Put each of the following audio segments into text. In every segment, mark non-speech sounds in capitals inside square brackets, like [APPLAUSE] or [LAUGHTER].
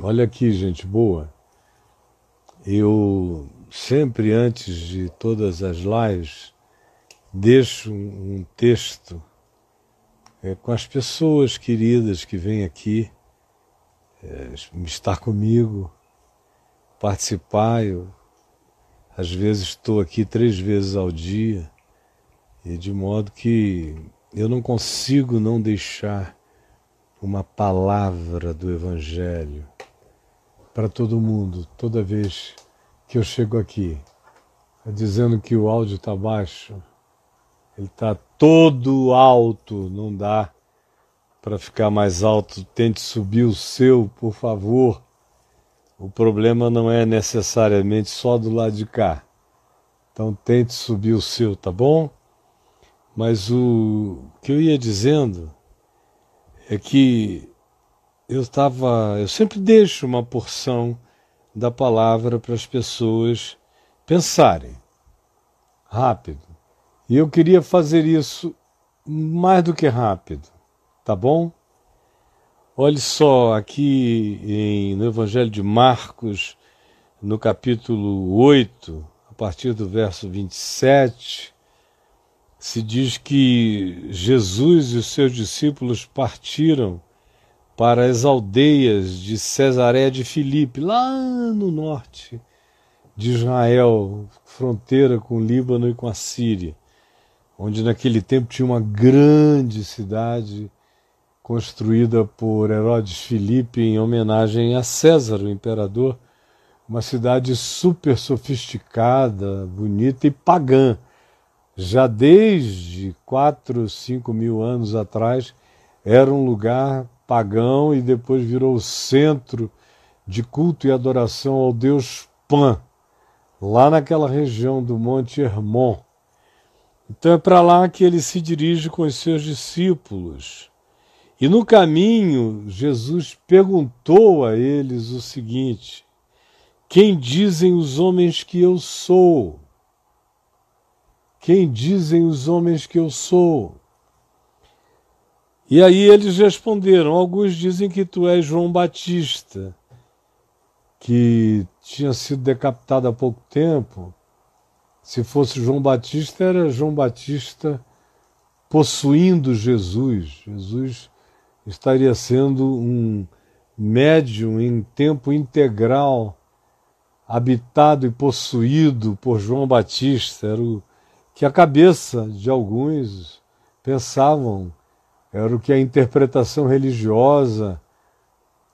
Olha aqui, gente boa. Eu sempre antes de todas as lives deixo um texto é, com as pessoas queridas que vêm aqui é, estar comigo, participar. Eu, às vezes estou aqui três vezes ao dia e de modo que eu não consigo não deixar uma palavra do Evangelho para todo mundo, toda vez que eu chego aqui, dizendo que o áudio está baixo, ele está todo alto, não dá para ficar mais alto. Tente subir o seu, por favor. O problema não é necessariamente só do lado de cá. Então tente subir o seu, tá bom? Mas o que eu ia dizendo é que eu estava, eu sempre deixo uma porção da palavra para as pessoas pensarem rápido. E eu queria fazer isso mais do que rápido, tá bom? Olhe só, aqui em, no Evangelho de Marcos, no capítulo 8, a partir do verso 27, se diz que Jesus e os seus discípulos partiram para as aldeias de Cesareia de Filipe, lá no norte de Israel, fronteira com o Líbano e com a Síria, onde naquele tempo tinha uma grande cidade construída por Herodes Filipe em homenagem a César, o imperador, uma cidade super sofisticada, bonita e pagã. Já desde quatro, cinco mil anos atrás, era um lugar pagão e depois virou centro de culto e adoração ao deus Pan, lá naquela região do Monte Hermon. Então é para lá que ele se dirige com os seus discípulos. E no caminho, Jesus perguntou a eles o seguinte: Quem dizem os homens que eu sou? Quem dizem os homens que eu sou? E aí eles responderam: Alguns dizem que tu és João Batista, que tinha sido decapitado há pouco tempo. Se fosse João Batista, era João Batista possuindo Jesus. Jesus estaria sendo um médium em tempo integral, habitado e possuído por João Batista. Era o que a cabeça de alguns pensavam era o que a interpretação religiosa,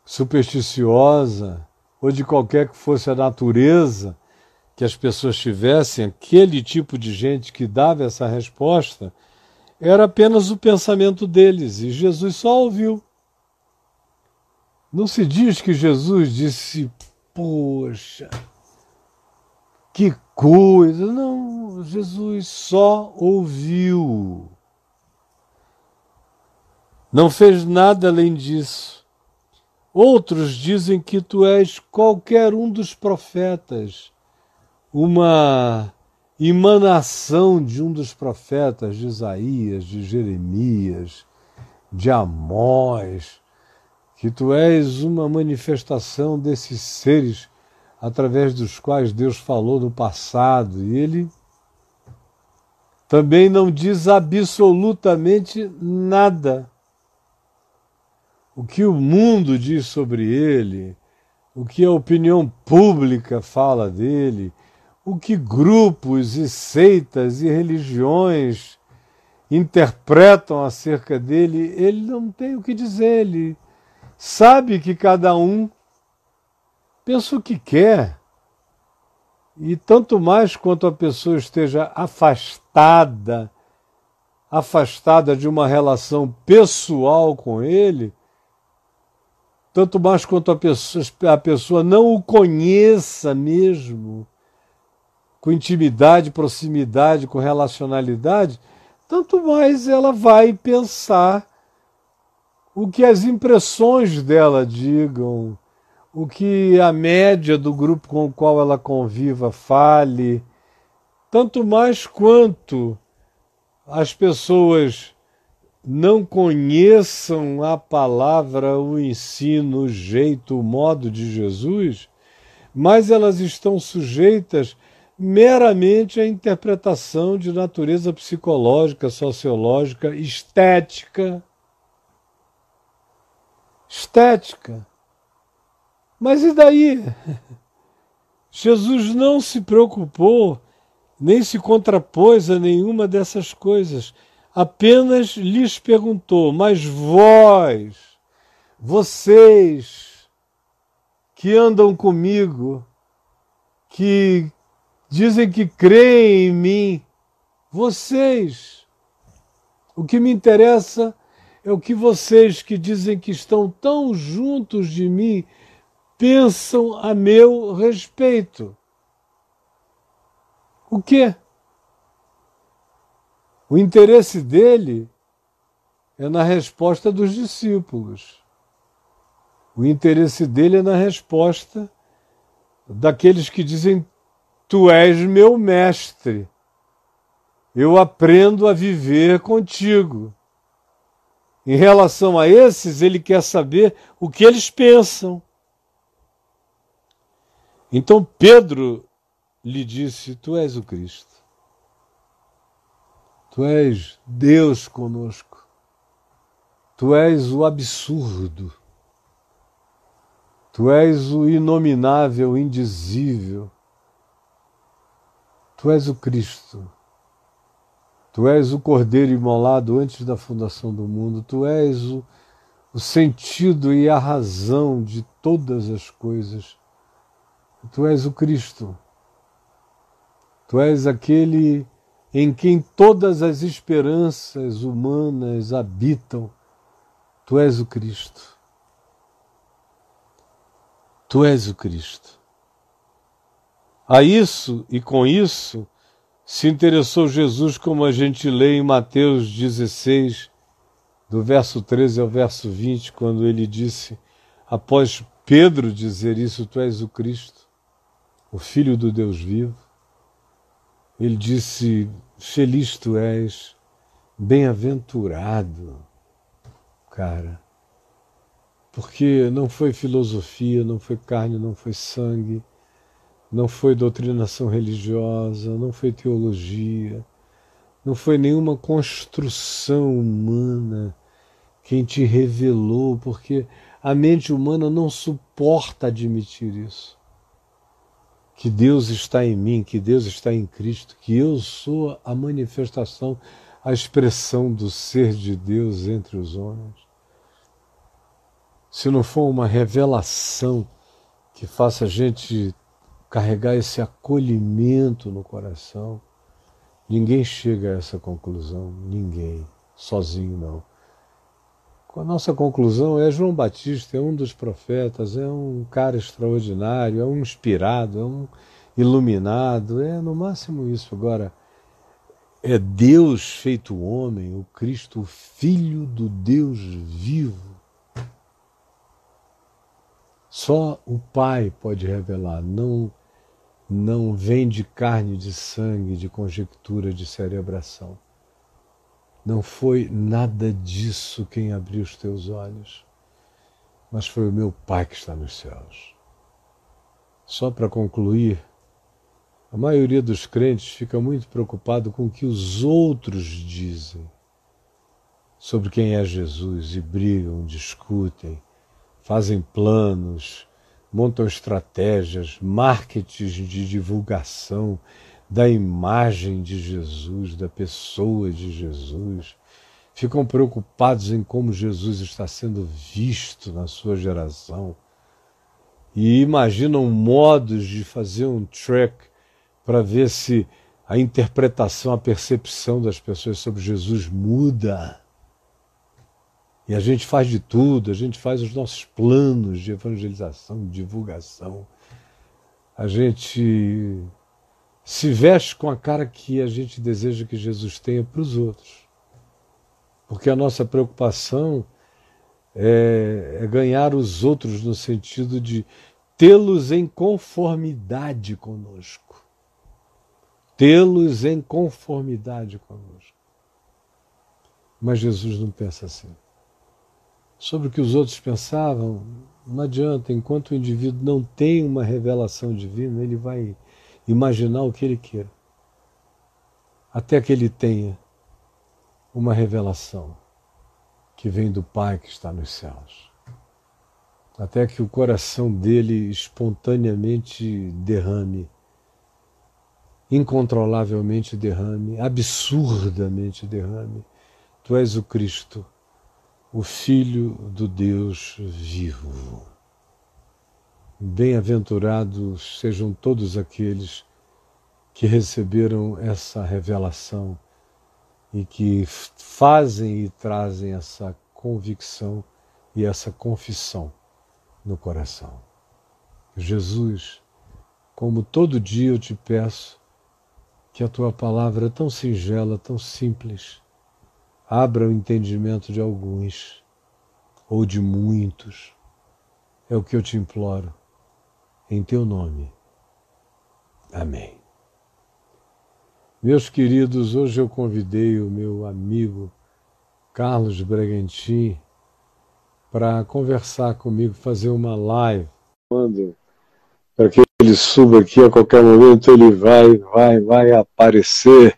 supersticiosa, ou de qualquer que fosse a natureza que as pessoas tivessem, aquele tipo de gente que dava essa resposta, era apenas o pensamento deles, e Jesus só ouviu. Não se diz que Jesus disse, poxa, que coisa. Não, Jesus só ouviu. Não fez nada além disso. Outros dizem que tu és qualquer um dos profetas, uma emanação de um dos profetas, de Isaías, de Jeremias, de Amós, que tu és uma manifestação desses seres através dos quais Deus falou no passado. E ele também não diz absolutamente nada o que o mundo diz sobre ele, o que a opinião pública fala dele, o que grupos e seitas e religiões interpretam acerca dele, ele não tem o que dizer, ele sabe que cada um pensa o que quer. E tanto mais quanto a pessoa esteja afastada, afastada de uma relação pessoal com ele, tanto mais quanto a pessoa, a pessoa não o conheça mesmo, com intimidade, proximidade, com relacionalidade, tanto mais ela vai pensar o que as impressões dela digam, o que a média do grupo com o qual ela conviva fale, tanto mais quanto as pessoas não conheçam a palavra, o ensino, o jeito, o modo de Jesus, mas elas estão sujeitas meramente à interpretação de natureza psicológica, sociológica, estética. Estética. Mas e daí? [LAUGHS] Jesus não se preocupou, nem se contrapôs a nenhuma dessas coisas. Apenas lhes perguntou: Mas vós, vocês que andam comigo, que dizem que creem em mim, vocês, o que me interessa é o que vocês que dizem que estão tão juntos de mim pensam a meu respeito. O quê? O interesse dele é na resposta dos discípulos. O interesse dele é na resposta daqueles que dizem: Tu és meu mestre. Eu aprendo a viver contigo. Em relação a esses, ele quer saber o que eles pensam. Então Pedro lhe disse: Tu és o Cristo. Tu és Deus conosco. Tu és o absurdo. Tu és o inominável, indizível. Tu és o Cristo. Tu és o Cordeiro imolado antes da fundação do mundo. Tu és o, o sentido e a razão de todas as coisas. Tu és o Cristo. Tu és aquele em quem todas as esperanças humanas habitam. Tu és o Cristo. Tu és o Cristo. A isso e com isso se interessou Jesus, como a gente lê em Mateus 16, do verso 13 ao verso 20, quando ele disse, após Pedro dizer isso, Tu és o Cristo, o Filho do Deus vivo. Ele disse: Feliz tu és, bem-aventurado, cara, porque não foi filosofia, não foi carne, não foi sangue, não foi doutrinação religiosa, não foi teologia, não foi nenhuma construção humana quem te revelou, porque a mente humana não suporta admitir isso que Deus está em mim, que Deus está em Cristo, que eu sou a manifestação, a expressão do ser de Deus entre os homens. Se não for uma revelação que faça a gente carregar esse acolhimento no coração, ninguém chega a essa conclusão, ninguém, sozinho não. A nossa conclusão é João Batista, é um dos profetas, é um cara extraordinário, é um inspirado, é um iluminado, é no máximo isso. Agora, é Deus feito homem, o Cristo, o Filho do Deus vivo. Só o Pai pode revelar, não, não vem de carne, de sangue, de conjectura, de cerebração. Não foi nada disso quem abriu os teus olhos, mas foi o meu Pai que está nos céus. Só para concluir, a maioria dos crentes fica muito preocupado com o que os outros dizem sobre quem é Jesus e brigam, discutem, fazem planos, montam estratégias, marketing de divulgação, da imagem de Jesus, da pessoa de Jesus. Ficam preocupados em como Jesus está sendo visto na sua geração. E imaginam modos de fazer um track para ver se a interpretação, a percepção das pessoas sobre Jesus muda. E a gente faz de tudo, a gente faz os nossos planos de evangelização, de divulgação. A gente se veste com a cara que a gente deseja que Jesus tenha para os outros. Porque a nossa preocupação é, é ganhar os outros no sentido de tê-los em conformidade conosco. Tê-los em conformidade conosco. Mas Jesus não pensa assim. Sobre o que os outros pensavam, não adianta, enquanto o indivíduo não tem uma revelação divina, ele vai imaginar o que ele queira. Até que ele tenha uma revelação que vem do Pai que está nos céus. Até que o coração dele espontaneamente derrame, incontrolavelmente derrame, absurdamente derrame. Tu és o Cristo, o Filho do Deus vivo. Bem-aventurados sejam todos aqueles que receberam essa revelação e que fazem e trazem essa convicção e essa confissão no coração. Jesus, como todo dia eu te peço que a tua palavra tão singela, tão simples, abra o entendimento de alguns ou de muitos. É o que eu te imploro, em teu nome. Amém. Meus queridos, hoje eu convidei o meu amigo Carlos Bregantin para conversar comigo, fazer uma live. Quando para que ele suba aqui a qualquer momento, ele vai, vai, vai aparecer.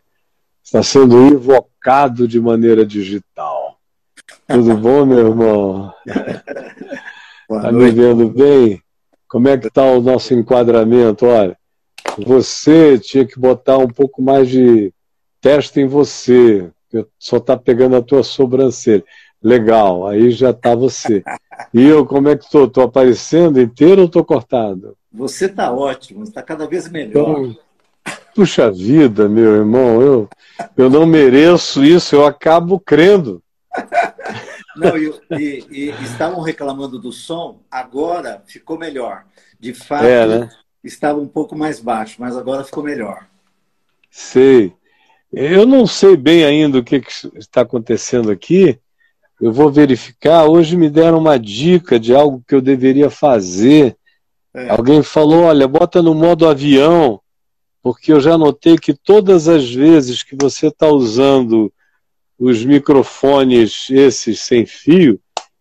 Está sendo invocado de maneira digital. Tudo bom, meu irmão? [LAUGHS] Está me vendo bem? Como é que está o nosso enquadramento? Olha, você tinha que botar um pouco mais de teste em você, só está pegando a tua sobrancelha. Legal, aí já está você. E eu, como é que estou? Estou aparecendo inteiro ou estou cortado? Você está ótimo, está cada vez melhor. Então, puxa vida, meu irmão, eu, eu não mereço isso, eu acabo crendo. Não, e, e, e, estavam reclamando do som, agora ficou melhor. De fato, é, né? estava um pouco mais baixo, mas agora ficou melhor. Sei. Eu não sei bem ainda o que, que está acontecendo aqui. Eu vou verificar. Hoje me deram uma dica de algo que eu deveria fazer. É. Alguém falou: olha, bota no modo avião, porque eu já notei que todas as vezes que você está usando os microfones esses sem fio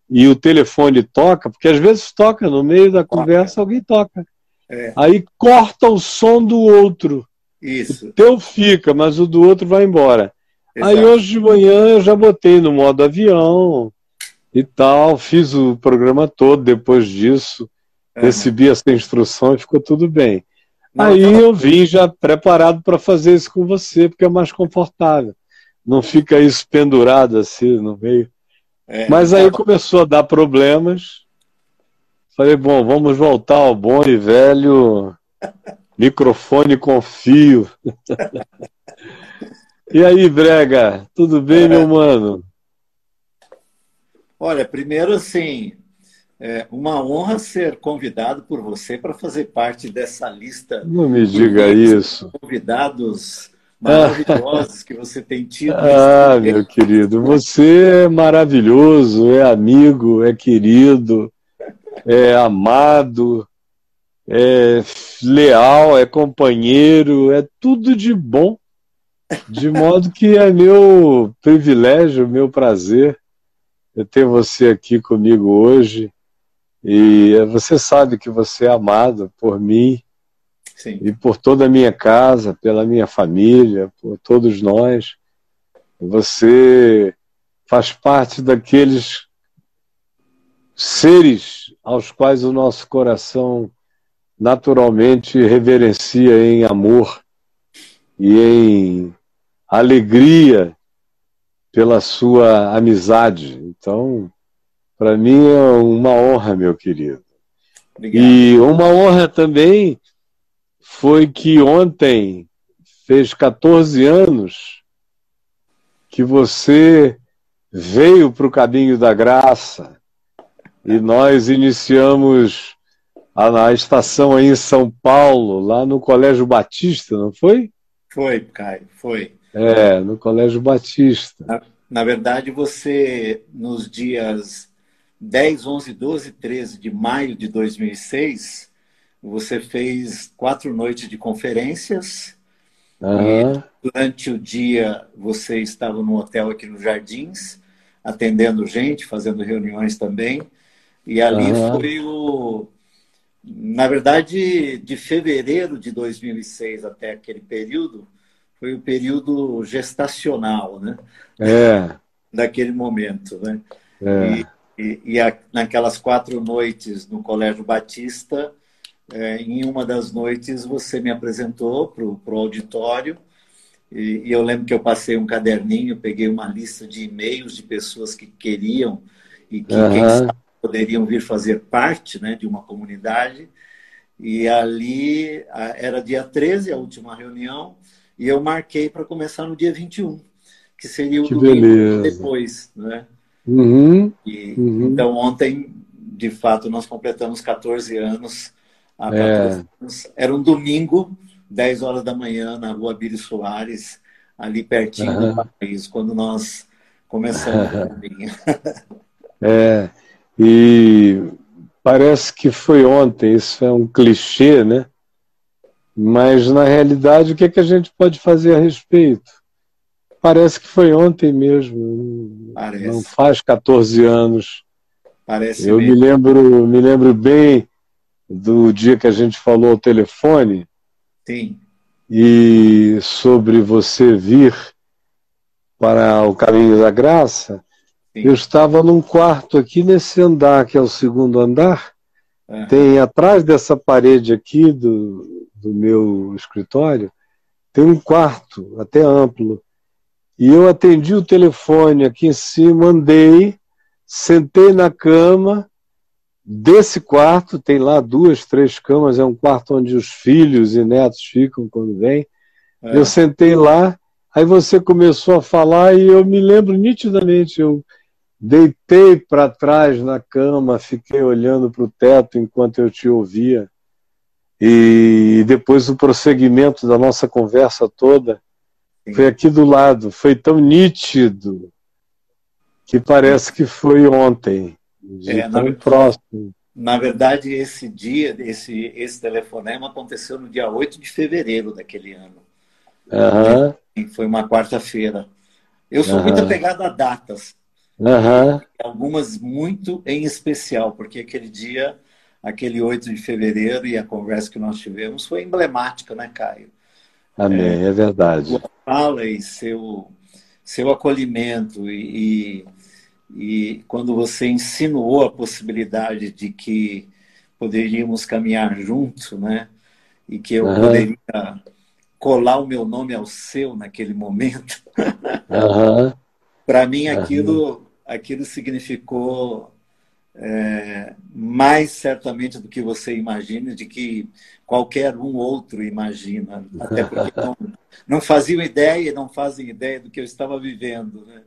e o telefone toca, porque às vezes toca no meio da conversa, alguém toca. É. Aí corta o som do outro. Isso. O teu fica, mas o do outro vai embora. Exato. Aí hoje de manhã eu já botei no modo avião e tal, fiz o programa todo depois disso, uhum. recebi essa instrução e ficou tudo bem. Não, aí não. eu vim já preparado para fazer isso com você, porque é mais confortável. Não fica isso pendurado assim no meio. É, Mas aí começou a dar problemas. Falei, bom, vamos voltar ao bom e velho microfone com fio. [LAUGHS] e aí, Brega, tudo bem, é. meu mano? Olha, primeiro assim, é uma honra ser convidado por você para fazer parte dessa lista. Não me diga isso. Convidados maravilhosos que você tem tido. Ah, meu querido, você é maravilhoso, é amigo, é querido é amado, é leal, é companheiro, é tudo de bom. De modo que é meu privilégio, meu prazer ter você aqui comigo hoje. E você sabe que você é amado por mim Sim. e por toda a minha casa, pela minha família, por todos nós. Você faz parte daqueles seres aos quais o nosso coração naturalmente reverencia em amor e em alegria pela sua amizade. Então, para mim é uma honra, meu querido. Obrigado. E uma honra também foi que ontem fez 14 anos que você veio para o caminho da graça e nós iniciamos a, a estação aí em São Paulo, lá no Colégio Batista, não foi? Foi, Caio, foi. É, no Colégio Batista. Na, na verdade, você, nos dias 10, 11, 12 13 de maio de 2006, você fez quatro noites de conferências Uhum. durante o dia você estava no hotel aqui nos Jardins, atendendo gente, fazendo reuniões também. E ali uhum. foi o. Na verdade, de fevereiro de 2006 até aquele período, foi o período gestacional, né? É. [LAUGHS] Daquele momento, né? É. E, e, e a, naquelas quatro noites no Colégio Batista, é, em uma das noites você me apresentou para o auditório e, e, eu lembro que eu passei um caderninho, peguei uma lista de e-mails de pessoas que queriam e que uhum. quem sabe, poderiam vir fazer parte né, de uma comunidade. E ali era dia 13, a última reunião, e eu marquei para começar no dia 21, que seria o que domingo beleza. depois. Né? Uhum. E, uhum. Então, ontem, de fato, nós completamos 14 anos. Há 14 é. anos. Era um domingo, 10 horas da manhã, na rua Bílio Soares, ali pertinho uhum. do país, quando nós começamos a [LAUGHS] É, e parece que foi ontem, isso é um clichê, né? Mas, na realidade, o que, é que a gente pode fazer a respeito? Parece que foi ontem mesmo. Parece. Não faz 14 anos. Parece Eu mesmo. me lembro, me lembro bem do dia que a gente falou ao telefone Sim. E sobre você vir para o caminho da graça, Sim. eu estava num quarto aqui nesse andar, que é o segundo andar. Uhum. Tem atrás dessa parede aqui do, do meu escritório, tem um quarto, até amplo. E eu atendi o telefone aqui em cima, andei, sentei na cama Desse quarto, tem lá duas, três camas, é um quarto onde os filhos e netos ficam quando vêm. É. Eu sentei lá, aí você começou a falar e eu me lembro nitidamente, eu deitei para trás na cama, fiquei olhando para o teto enquanto eu te ouvia. E depois o prosseguimento da nossa conversa toda Sim. foi aqui do lado, foi tão nítido que parece que foi ontem. De é, tão na, próximo. Na verdade, esse dia, esse, esse telefonema aconteceu no dia 8 de fevereiro daquele ano. Uhum. Foi uma quarta-feira. Eu sou uhum. muito apegado a datas. Uhum. Algumas muito em especial, porque aquele dia, aquele 8 de fevereiro e a conversa que nós tivemos foi emblemática, né, Caio? Amém, é, é verdade. Sua fala e seu, seu acolhimento e, e e quando você insinuou a possibilidade de que poderíamos caminhar junto, né? E que eu uhum. poderia colar o meu nome ao seu naquele momento. Uhum. [LAUGHS] Para mim, aquilo, uhum. aquilo significou é, mais certamente do que você imagina, de que qualquer um outro imagina. Até porque [LAUGHS] não, não faziam ideia, não fazem ideia do que eu estava vivendo. Né?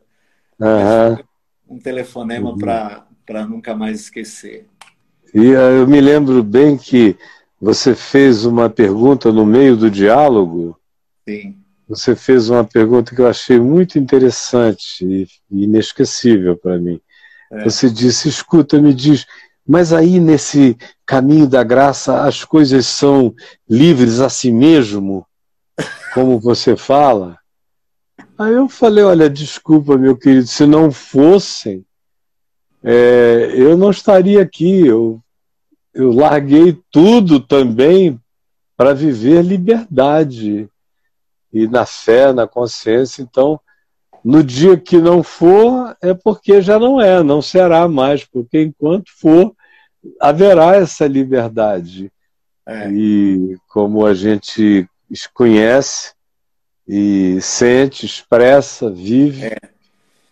Uhum um telefonema uhum. para nunca mais esquecer. E eh, eu me lembro bem que você fez uma pergunta no meio do diálogo. Sim. Você fez uma pergunta que eu achei muito interessante e inesquecível para mim. É. Você disse: escuta, me diz, mas aí nesse caminho da graça as coisas são livres a si mesmo, [LAUGHS] como você fala? Aí eu falei, olha, desculpa, meu querido, se não fossem, é, eu não estaria aqui. Eu, eu larguei tudo também para viver liberdade e na fé, na consciência. Então, no dia que não for, é porque já não é, não será mais, porque enquanto for, haverá essa liberdade. É. E como a gente conhece, e sente, expressa, vive, é.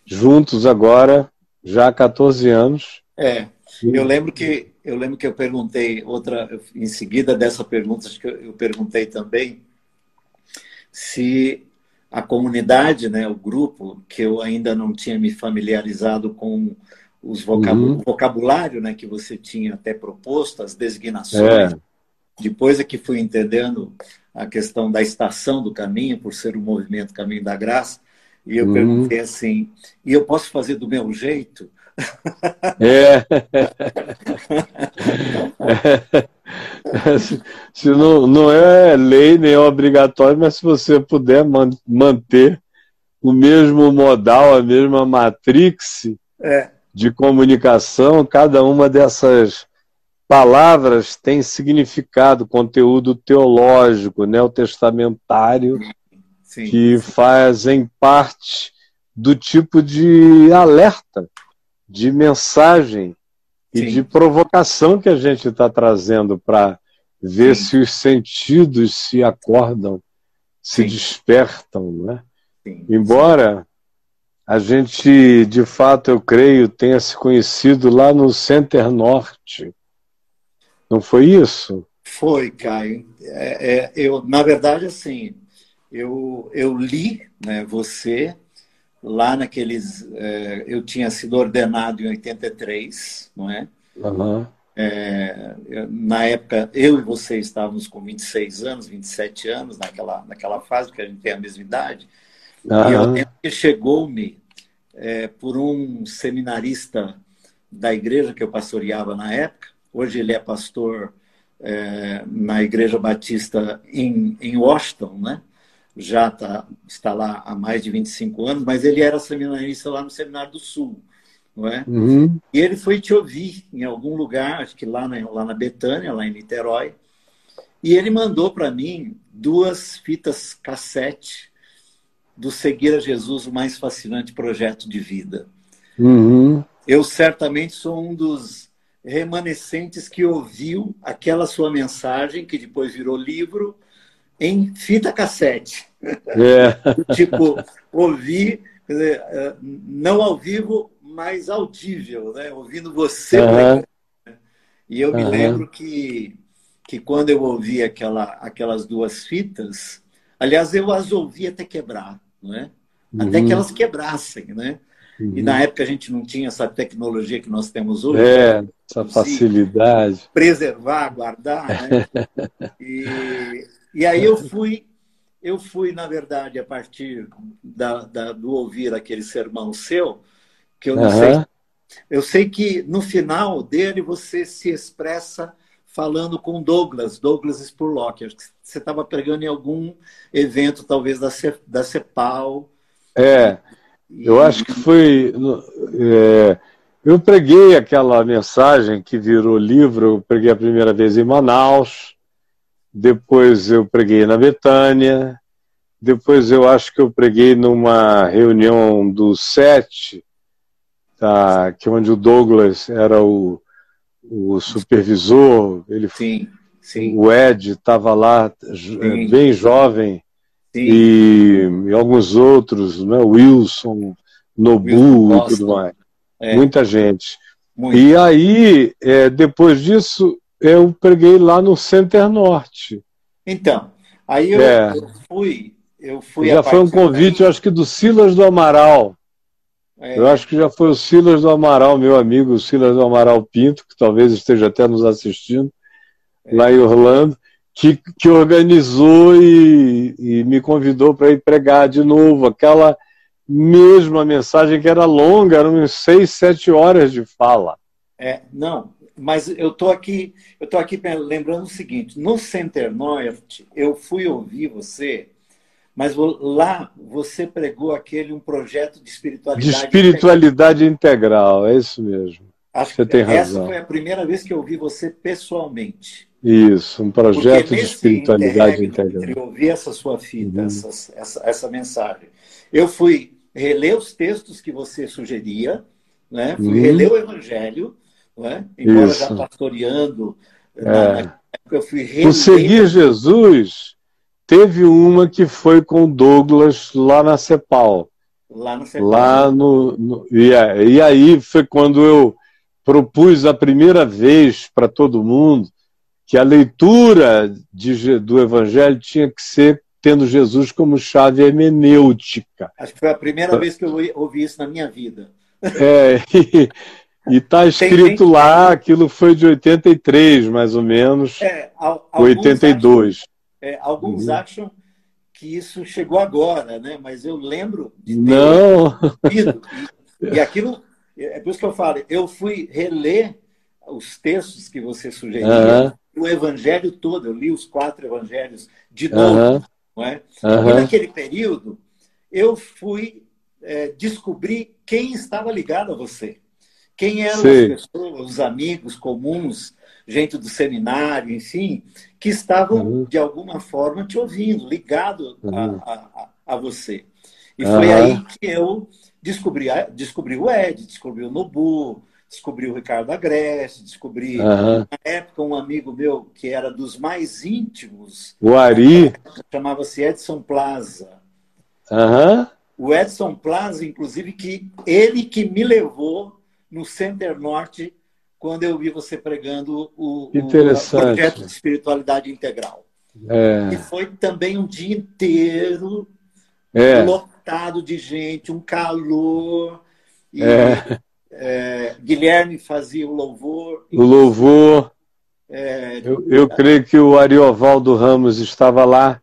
juntos agora, já há 14 anos. É, eu lembro que eu lembro que eu perguntei outra em seguida dessa pergunta, acho que eu perguntei também se a comunidade, né, o grupo, que eu ainda não tinha me familiarizado com os uhum. vocabulário né, que você tinha até proposto, as designações. É. Depois é que fui entendendo a questão da estação do caminho, por ser o movimento Caminho da Graça, e eu uhum. perguntei assim: e eu posso fazer do meu jeito? É. se, [LAUGHS] se não, não é lei nem é obrigatório, mas se você puder man, manter o mesmo modal, a mesma matrix é. de comunicação, cada uma dessas palavras tem significado, conteúdo teológico, neotestamentário, sim, que sim. fazem parte do tipo de alerta, de mensagem e de provocação que a gente está trazendo para ver Sim. se os sentidos se acordam, se Sim. despertam, né? Sim. Embora a gente, de fato, eu creio, tenha se conhecido lá no Center Norte. Não foi isso? Foi, Caio. É, é, eu, na verdade, assim, eu, eu li né, você lá naqueles. É, eu tinha sido ordenado em 83, não é? Uhum. é? na época, eu e você estávamos com 26 anos, 27 anos, naquela, naquela fase, porque a gente tem a mesma idade. Uhum. E eu lembro que chegou-me é, por um seminarista da igreja que eu pastoreava na época. Hoje ele é pastor é, na Igreja Batista em, em Washington, né? já tá, está lá há mais de 25 anos, mas ele era seminarista lá no Seminário do Sul. Não é? Uhum. E ele foi te ouvir em algum lugar, acho que lá na, lá na Betânia, lá em Niterói, e ele mandou para mim duas fitas cassete do Seguir a Jesus, o mais fascinante projeto de vida. Uhum. Eu certamente sou um dos remanescentes que ouviu aquela sua mensagem, que depois virou livro, em fita cassete. É. [LAUGHS] tipo, ouvir, dizer, é, não ao vivo, mas audível, né? ouvindo você. Uhum. E eu me uhum. lembro que, que quando eu ouvi aquela, aquelas duas fitas, aliás, eu as ouvi até quebrar, não é? até uhum. que elas quebrassem. Né? Uhum. E na época a gente não tinha essa tecnologia que nós temos hoje. É, essa facilidade. Preservar, guardar. Né? [LAUGHS] e, e aí eu fui, eu fui, na verdade, a partir da, da do ouvir aquele sermão seu, que eu não uhum. sei. Eu sei que no final dele você se expressa falando com Douglas, Douglas Spurlock. Você estava pregando em algum evento, talvez da, Ce, da CEPAL. É, eu acho que foi. É, eu preguei aquela mensagem que virou livro, eu preguei a primeira vez em Manaus. Depois eu preguei na Betânia. Depois eu acho que eu preguei numa reunião do SET, tá, que é onde o Douglas era o, o supervisor. Ele, sim, sim. O Ed estava lá sim. bem jovem. E, e, alguns outros, né? Wilson, Nobu Wilson, e tudo mais. É. Muita gente. Muito. E aí, é, depois disso, eu preguei lá no Center Norte. Então, aí eu, é. eu fui. Eu fui já foi um convite, daí... eu acho que do Silas do Amaral. É. Eu acho que já foi o Silas do Amaral, meu amigo, o Silas do Amaral Pinto, que talvez esteja até nos assistindo, é. lá em Orlando, que, que organizou e, e me convidou para ir pregar de novo aquela mesma mensagem que era longa, eram uns seis, sete horas de fala. É, não, mas eu tô aqui, eu tô aqui lembrando o seguinte: no Center Norte eu fui ouvir você, mas lá você pregou aquele um projeto de espiritualidade. De espiritualidade integral, integral é isso mesmo. Acho você tem razão. Essa foi a primeira vez que eu ouvi você pessoalmente. Isso, um projeto de espiritualidade integral. Eu ouvi essa sua fita, uhum. essa, essa, essa mensagem. Eu fui reler os textos que você sugeria, né? fui uhum. reler o Evangelho não é? Embora Isso. já pastoreando, é. na, época eu fui reler... O Seguir Jesus teve uma que foi com Douglas lá na Cepal. Lá no Cepal. Lá no, no e, e aí foi quando eu propus a primeira vez para todo mundo que a leitura de, do Evangelho tinha que ser tendo Jesus como chave hermenêutica. Acho que foi a primeira vez que eu ouvi isso na minha vida. É, e, [LAUGHS] está escrito lá, aquilo foi de 83, mais ou menos. É, 82. Acham, é, alguns uhum. acham que isso chegou agora, né? Mas eu lembro de ter Não. Lido, [LAUGHS] e, e aquilo, é por isso que eu falo, eu fui reler os textos que você sugeria, uhum. O evangelho todo, eu li os quatro evangelhos de novo. Não é? E naquele período, eu fui é, descobrir quem estava ligado a você. Quem eram Sim. as pessoas, os amigos comuns, gente do seminário, enfim, que estavam, uhum. de alguma forma, te ouvindo, ligado uhum. a, a, a, você. E uhum. foi aí que eu descobri, descobri o Ed, descobri o Nobu, descobri o Ricardo Agreste, descobri, na época, um amigo meu que era dos mais íntimos. O Ari. Chamava-se Edson Plaza. Uhum. O Edson Plaza, inclusive, que ele que me levou no Center Norte quando eu vi você pregando o, o projeto de espiritualidade integral. É. E foi também um dia inteiro é. lotado de gente, um calor. E, é. É Guilherme fazia o louvor. O louvor. É, eu, eu creio que o Ariovaldo Ramos estava lá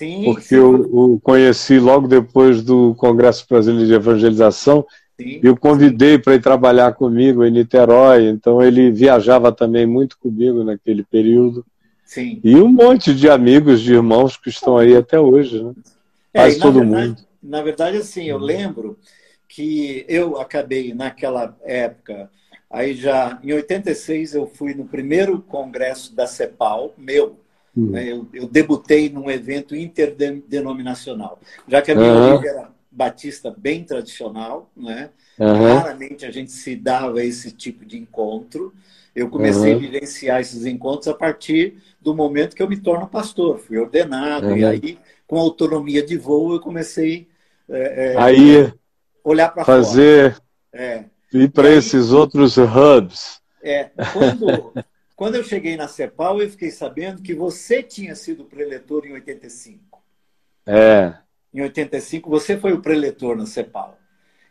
Sim, porque sim. eu o conheci logo depois do Congresso Brasileiro de Evangelização sim. e o convidei para ir trabalhar comigo em Niterói. Então ele viajava também muito comigo naquele período. Sim. E um monte de amigos, de irmãos que estão aí até hoje, né? É, Quase todo verdade, mundo. Na verdade, assim, eu lembro que eu acabei naquela época, aí já em 86 eu fui no primeiro congresso da CEPAL, meu, Uhum. Eu, eu, debutei num evento interdenominacional. Já que a minha uhum. era batista bem tradicional, né? Uhum. raramente a gente se dava esse tipo de encontro. Eu comecei a vivenciar esses encontros a partir do momento que eu me torno pastor. Fui ordenado, e aí, com autonomia de voo, eu comecei é, é, aí olhar para fazer fora. É. ir para esses outros hubs. É, quando, [LAUGHS] quando eu cheguei na CEPAL, eu fiquei sabendo que você tinha sido preletor em 85. É. Em 85, você foi o preletor na CEPAL.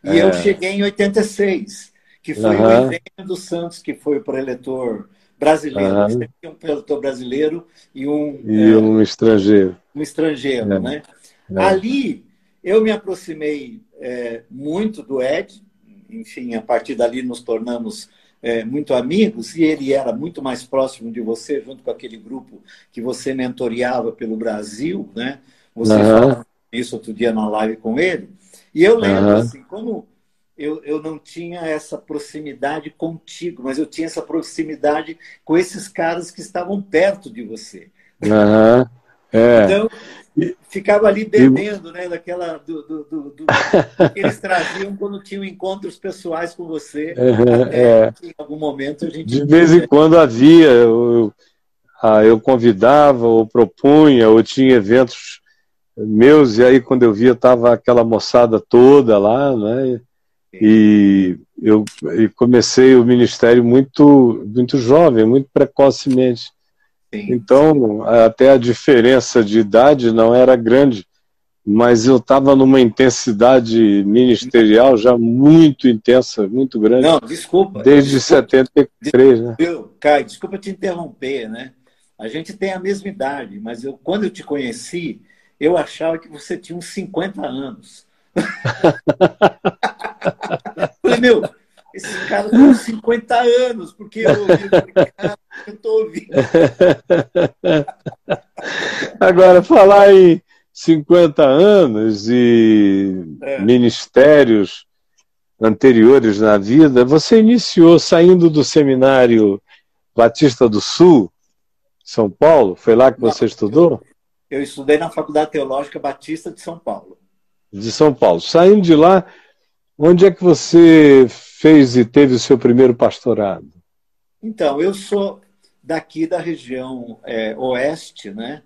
E é. eu cheguei em 86, que foi uhum. o Evênio dos Santos, que foi o preletor brasileiro. Uhum. Você tinha um preletor brasileiro e um... E é, um estrangeiro. Um estrangeiro, é. né? É. Ali, eu me aproximei é, muito do Ed. Enfim, a partir dali nos tornamos é, muito amigos e ele era muito mais próximo de você, junto com aquele grupo que você mentoreava pelo Brasil, né? Você uhum. falou isso outro dia na live com ele. E eu lembro, uhum. assim, como eu, eu não tinha essa proximidade contigo, mas eu tinha essa proximidade com esses caras que estavam perto de você. Uhum. É. Então, ficava ali bebendo, né? Daquela do, do, do, do que eles traziam quando tinham encontros pessoais com você. É, em algum momento a gente. De vez em quando havia, eu, ah, eu convidava, ou propunha, ou tinha eventos meus, e aí quando eu via estava aquela moçada toda lá, né? E eu e comecei o ministério muito, muito jovem, muito precocemente. Sim. Então, até a diferença de idade não era grande, mas eu estava numa intensidade ministerial já muito intensa, muito grande. Não, desculpa. Desde desculpa, 73, né? Eu, Caio, desculpa te interromper, né? A gente tem a mesma idade, mas eu, quando eu te conheci, eu achava que você tinha uns 50 anos. [LAUGHS] Falei, meu, esse cara tem 50 anos, porque eu estou ouvindo. [LAUGHS] Agora, falar em 50 anos e é. ministérios anteriores na vida, você iniciou saindo do seminário Batista do Sul, São Paulo? Foi lá que você Não, estudou? Eu, eu estudei na Faculdade Teológica Batista de São Paulo. De São Paulo. Saindo de lá, onde é que você fez e teve o seu primeiro pastorado? Então, eu sou daqui da região é, oeste, né?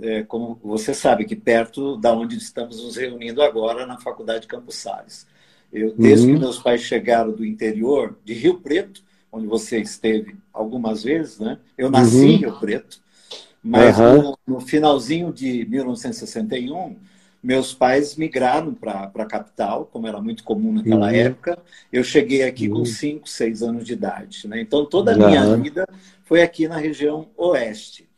É, como você sabe, que perto da onde estamos nos reunindo agora, na Faculdade Campos Salles. Eu, desde uhum. que meus pais chegaram do interior, de Rio Preto, onde você esteve algumas vezes, né? Eu nasci uhum. em Rio Preto, mas uhum. no, no finalzinho de 1961 meus pais migraram para a capital, como era muito comum naquela uhum. época. Eu cheguei aqui uhum. com 5, 6 anos de idade. Né? Então, toda a minha uhum. vida foi aqui na região oeste.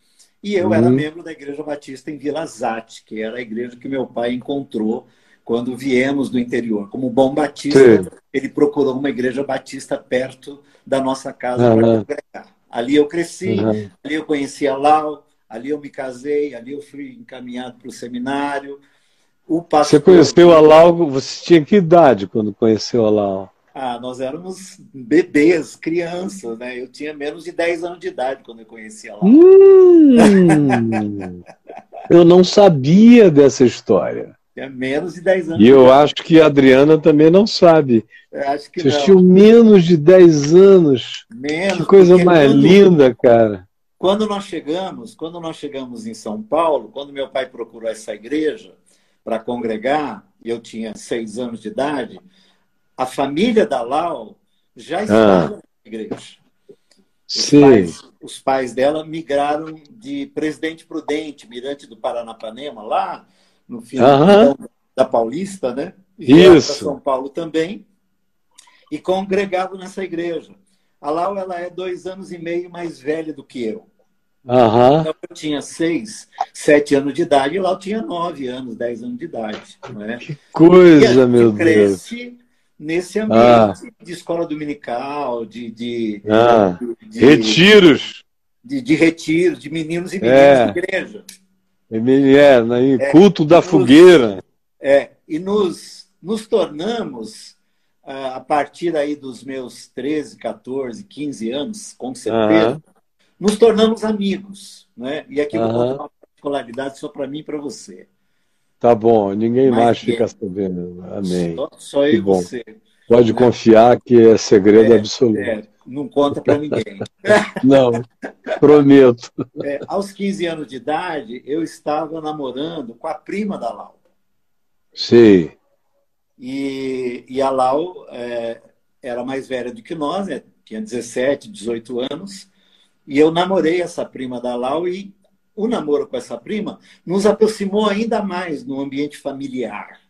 E eu era uhum. membro da Igreja Batista em Vila Zate, que era a igreja que meu pai encontrou quando viemos do interior. Como bom batista, Sim. ele procurou uma igreja batista perto da nossa casa para congregar. Ali eu cresci, ali eu conheci a Lau, ali eu me casei, ali eu fui encaminhado para o seminário. O pastor... Você conheceu a Lau, você tinha que idade quando conheceu a Lau? Ah, nós éramos bebês, crianças, né? Eu tinha menos de 10 anos de idade quando eu conheci a Lau. Hum, [LAUGHS] eu não sabia dessa história. Tinha menos de 10 anos. E eu acho que a Adriana também não sabe. Eu acho que Vocês tinham menos de 10 anos. Menos. Que coisa mais quando... linda, cara. Quando nós chegamos, quando nós chegamos em São Paulo, quando meu pai procurou essa igreja para congregar, e eu tinha seis anos de idade, a família da Lau já ah. estava ah. na igreja. Os Sim. Pais, os pais dela migraram de Presidente Prudente, Mirante do Paranapanema, lá no final da Paulista, né? Isso. São Paulo também, e congregavam nessa igreja. A Lau ela é dois anos e meio mais velha do que eu. Uhum. Então, eu tinha seis, sete anos de idade e lá eu tinha nove anos, dez anos de idade. Né? Que coisa, meu cresce Deus. nesse ambiente ah. de escola dominical, de, de, ah. de, retiros. De, de retiros, de meninos e meninas é. de igreja. É, né? é, culto da nos, fogueira. É, e nos, nos tornamos, a partir aí dos meus 13, 14, 15 anos, com certeza, nos tornamos amigos. Né? E aqui eu vou contar uma particularidade só para mim e para você. Tá bom, ninguém Mas mais fica sabendo. Amém. Só, só eu e você. Pode né? confiar que é segredo é, absoluto. É, não conta para ninguém. [LAUGHS] não, prometo. É, aos 15 anos de idade, eu estava namorando com a prima da Lau. Sim. E, e a Lau é, era mais velha do que nós, né? tinha 17, 18 anos. E eu namorei essa prima da Lau e o namoro com essa prima nos aproximou ainda mais no ambiente familiar.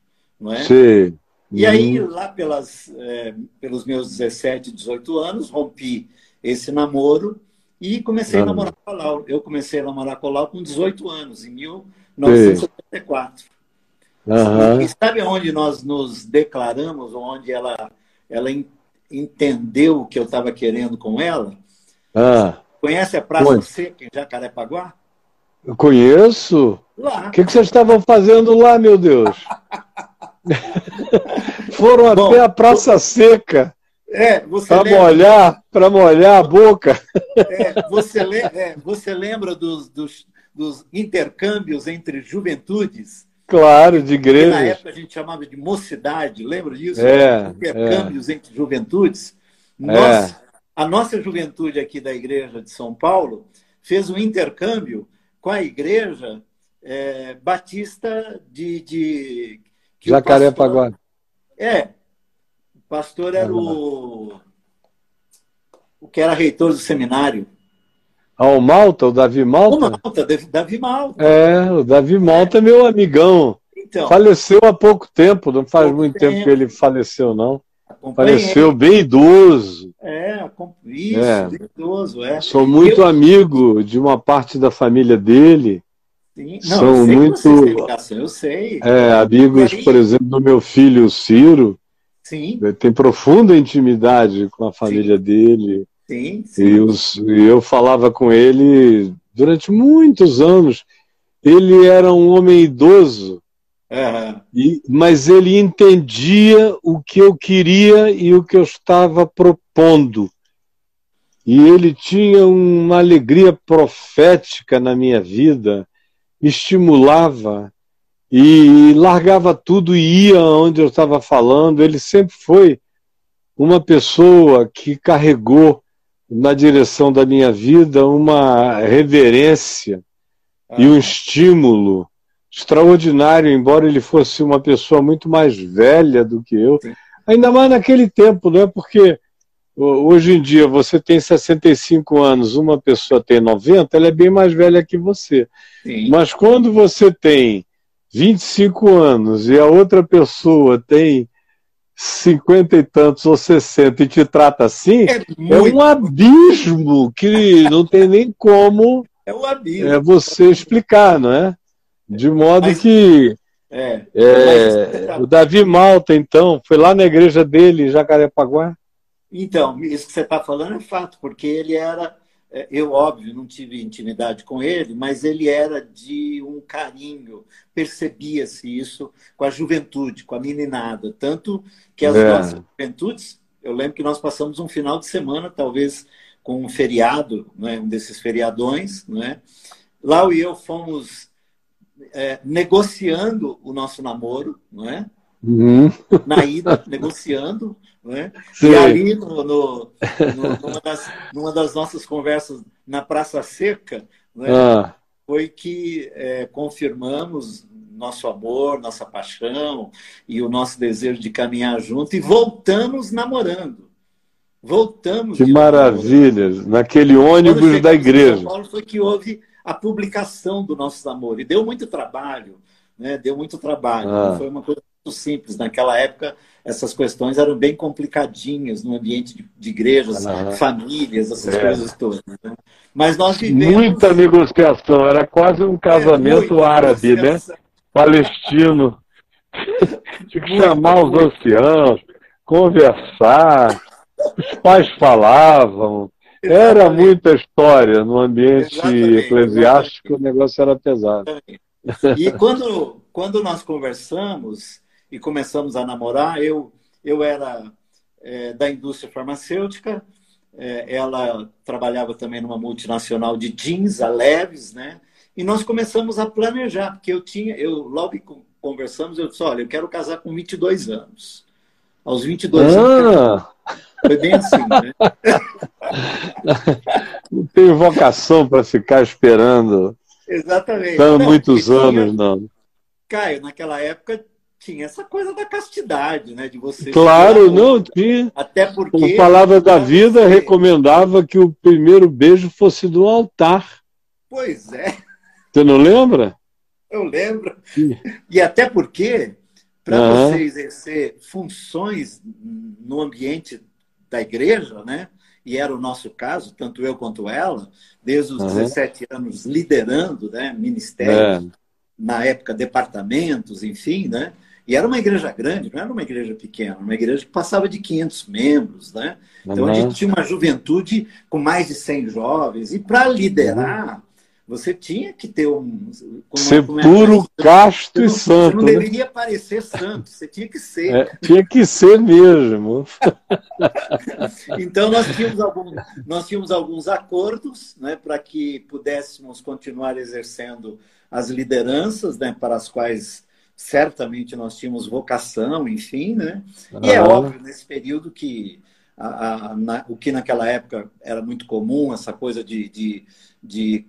Não é? Sim. E aí, uhum. lá pelas, é, pelos meus 17, 18 anos, rompi esse namoro e comecei a namorar com a Lau. Eu comecei a namorar com a Lau com 18 anos, em 1974. Uhum. E sabe onde nós nos declaramos, onde ela, ela entendeu o que eu estava querendo com ela? Ah. Conhece a Praça Onde? Seca em Jacarepaguá? Eu conheço. Lá. O que, que vocês estavam fazendo lá, meu Deus? [LAUGHS] Foram Bom, até a Praça Seca. É, para molhar, para molhar a boca. É, você, le, é, você lembra dos, dos, dos, intercâmbios entre juventudes? Claro, de igreja. Na época a gente chamava de mocidade, lembra disso? É, intercâmbios é. entre juventudes. Nós, a nossa juventude aqui da Igreja de São Paulo fez um intercâmbio com a Igreja é, Batista de. de Jacarepaguá. É. O pastor era o. O que era reitor do seminário. Ah, o Malta, o Davi Malta? O Malta, Davi Malta. É, o Davi Malta é, meu amigão. Então, faleceu há pouco tempo, não faz muito tempo. tempo que ele faleceu, não. Pareceu bem idoso. É, isso, é. bem idoso, é. Sou muito eu... amigo de uma parte da família dele. Sim. Não, São muito. Ligação, eu sei. É, amigos, por exemplo, do meu filho Ciro. Sim. Tem profunda intimidade com a família sim. dele. Sim, sim. E, os, e eu falava com ele durante muitos anos. Ele era um homem idoso Uhum. E, mas ele entendia o que eu queria e o que eu estava propondo. E ele tinha uma alegria profética na minha vida, estimulava e largava tudo e ia onde eu estava falando. Ele sempre foi uma pessoa que carregou na direção da minha vida uma reverência uhum. e um estímulo extraordinário, embora ele fosse uma pessoa muito mais velha do que eu. Sim. Ainda mais naquele tempo, não é? Porque hoje em dia você tem 65 anos, uma pessoa tem 90, ela é bem mais velha que você. Sim. Mas quando você tem 25 anos e a outra pessoa tem 50 e tantos ou 60 e te trata assim, é, é um abismo que não tem nem como é um abismo. É você explicar, não é? De modo Mas, que é, é, o Davi Malta, então, foi lá na igreja dele, em Jacarepaguá? Então, isso que você está falando é fato, porque ele era é, eu, óbvio, não tive intimidade com ele, mas ele era de um carinho, percebia-se isso com a juventude, com a meninada. Tanto que as é. nossas juventudes, eu lembro que nós passamos um final de semana, talvez com um feriado, né, um desses feriadões. Né? Lá e eu fomos é, negociando o nosso namoro, não é? Uhum. na ida, [LAUGHS] negociando. Né? E ali, no, no, no, numa, das, numa, das, nossas conversas na Praça Seca, né? ah. foi que é, confirmamos nosso amor, nossa paixão e o nosso desejo de caminhar junto e voltamos namorando. Voltamos. Que maravilha! Naquele ônibus da igreja. São Paulo foi que houve a publicação do nosso namoro. E deu muito trabalho, né? Deu muito trabalho. Ah. Foi uma coisa muito simples. Naquela época, essas questões eram bem complicadinhas no ambiente de, de igrejas, ah. famílias, essas é. coisas todas. Né? Mas nós vivemos... Muita negociação. Era quase um casamento é, árabe, né? Palestino. [LAUGHS] Tinha que chamar os anciãos, conversar. Os pais falavam, era muita história no ambiente exatamente, eclesiástico, exatamente. o negócio era pesado. E quando, quando nós conversamos e começamos a namorar, eu, eu era é, da indústria farmacêutica, é, ela trabalhava também numa multinacional de jeans, a Leves, né? E nós começamos a planejar, porque eu tinha, eu logo que conversamos, eu disse, olha, eu quero casar com 22 anos. Aos 22 ah. anos. Foi bem assim, né? [LAUGHS] Não tenho vocação para ficar esperando. Exatamente. Não, muitos anos, tinha... não. Caio, naquela época tinha essa coisa da castidade, né? De você. Claro, não tinha. Até porque. A palavra da vida recomendava que o primeiro beijo fosse do altar. Pois é. Você não lembra? Eu lembro. Sim. E até porque, para uhum. você exercer funções no ambiente da igreja, né? E era o nosso caso, tanto eu quanto ela, desde os uhum. 17 anos liderando, né, ministérios, é. na época departamentos, enfim, né? E era uma igreja grande, não era uma igreja pequena, uma igreja que passava de 500 membros, né? Então uhum. a gente tinha uma juventude com mais de 100 jovens e para liderar. Você tinha que ter um. Ser como é, puro, é, casto e santo. Você não né? deveria parecer santo, você tinha que ser. É, tinha que ser mesmo. [LAUGHS] então, nós tínhamos, algum, nós tínhamos alguns acordos né, para que pudéssemos continuar exercendo as lideranças né, para as quais certamente nós tínhamos vocação, enfim, né? E é óbvio, nesse período que a, a, na, o que naquela época era muito comum, essa coisa de, de de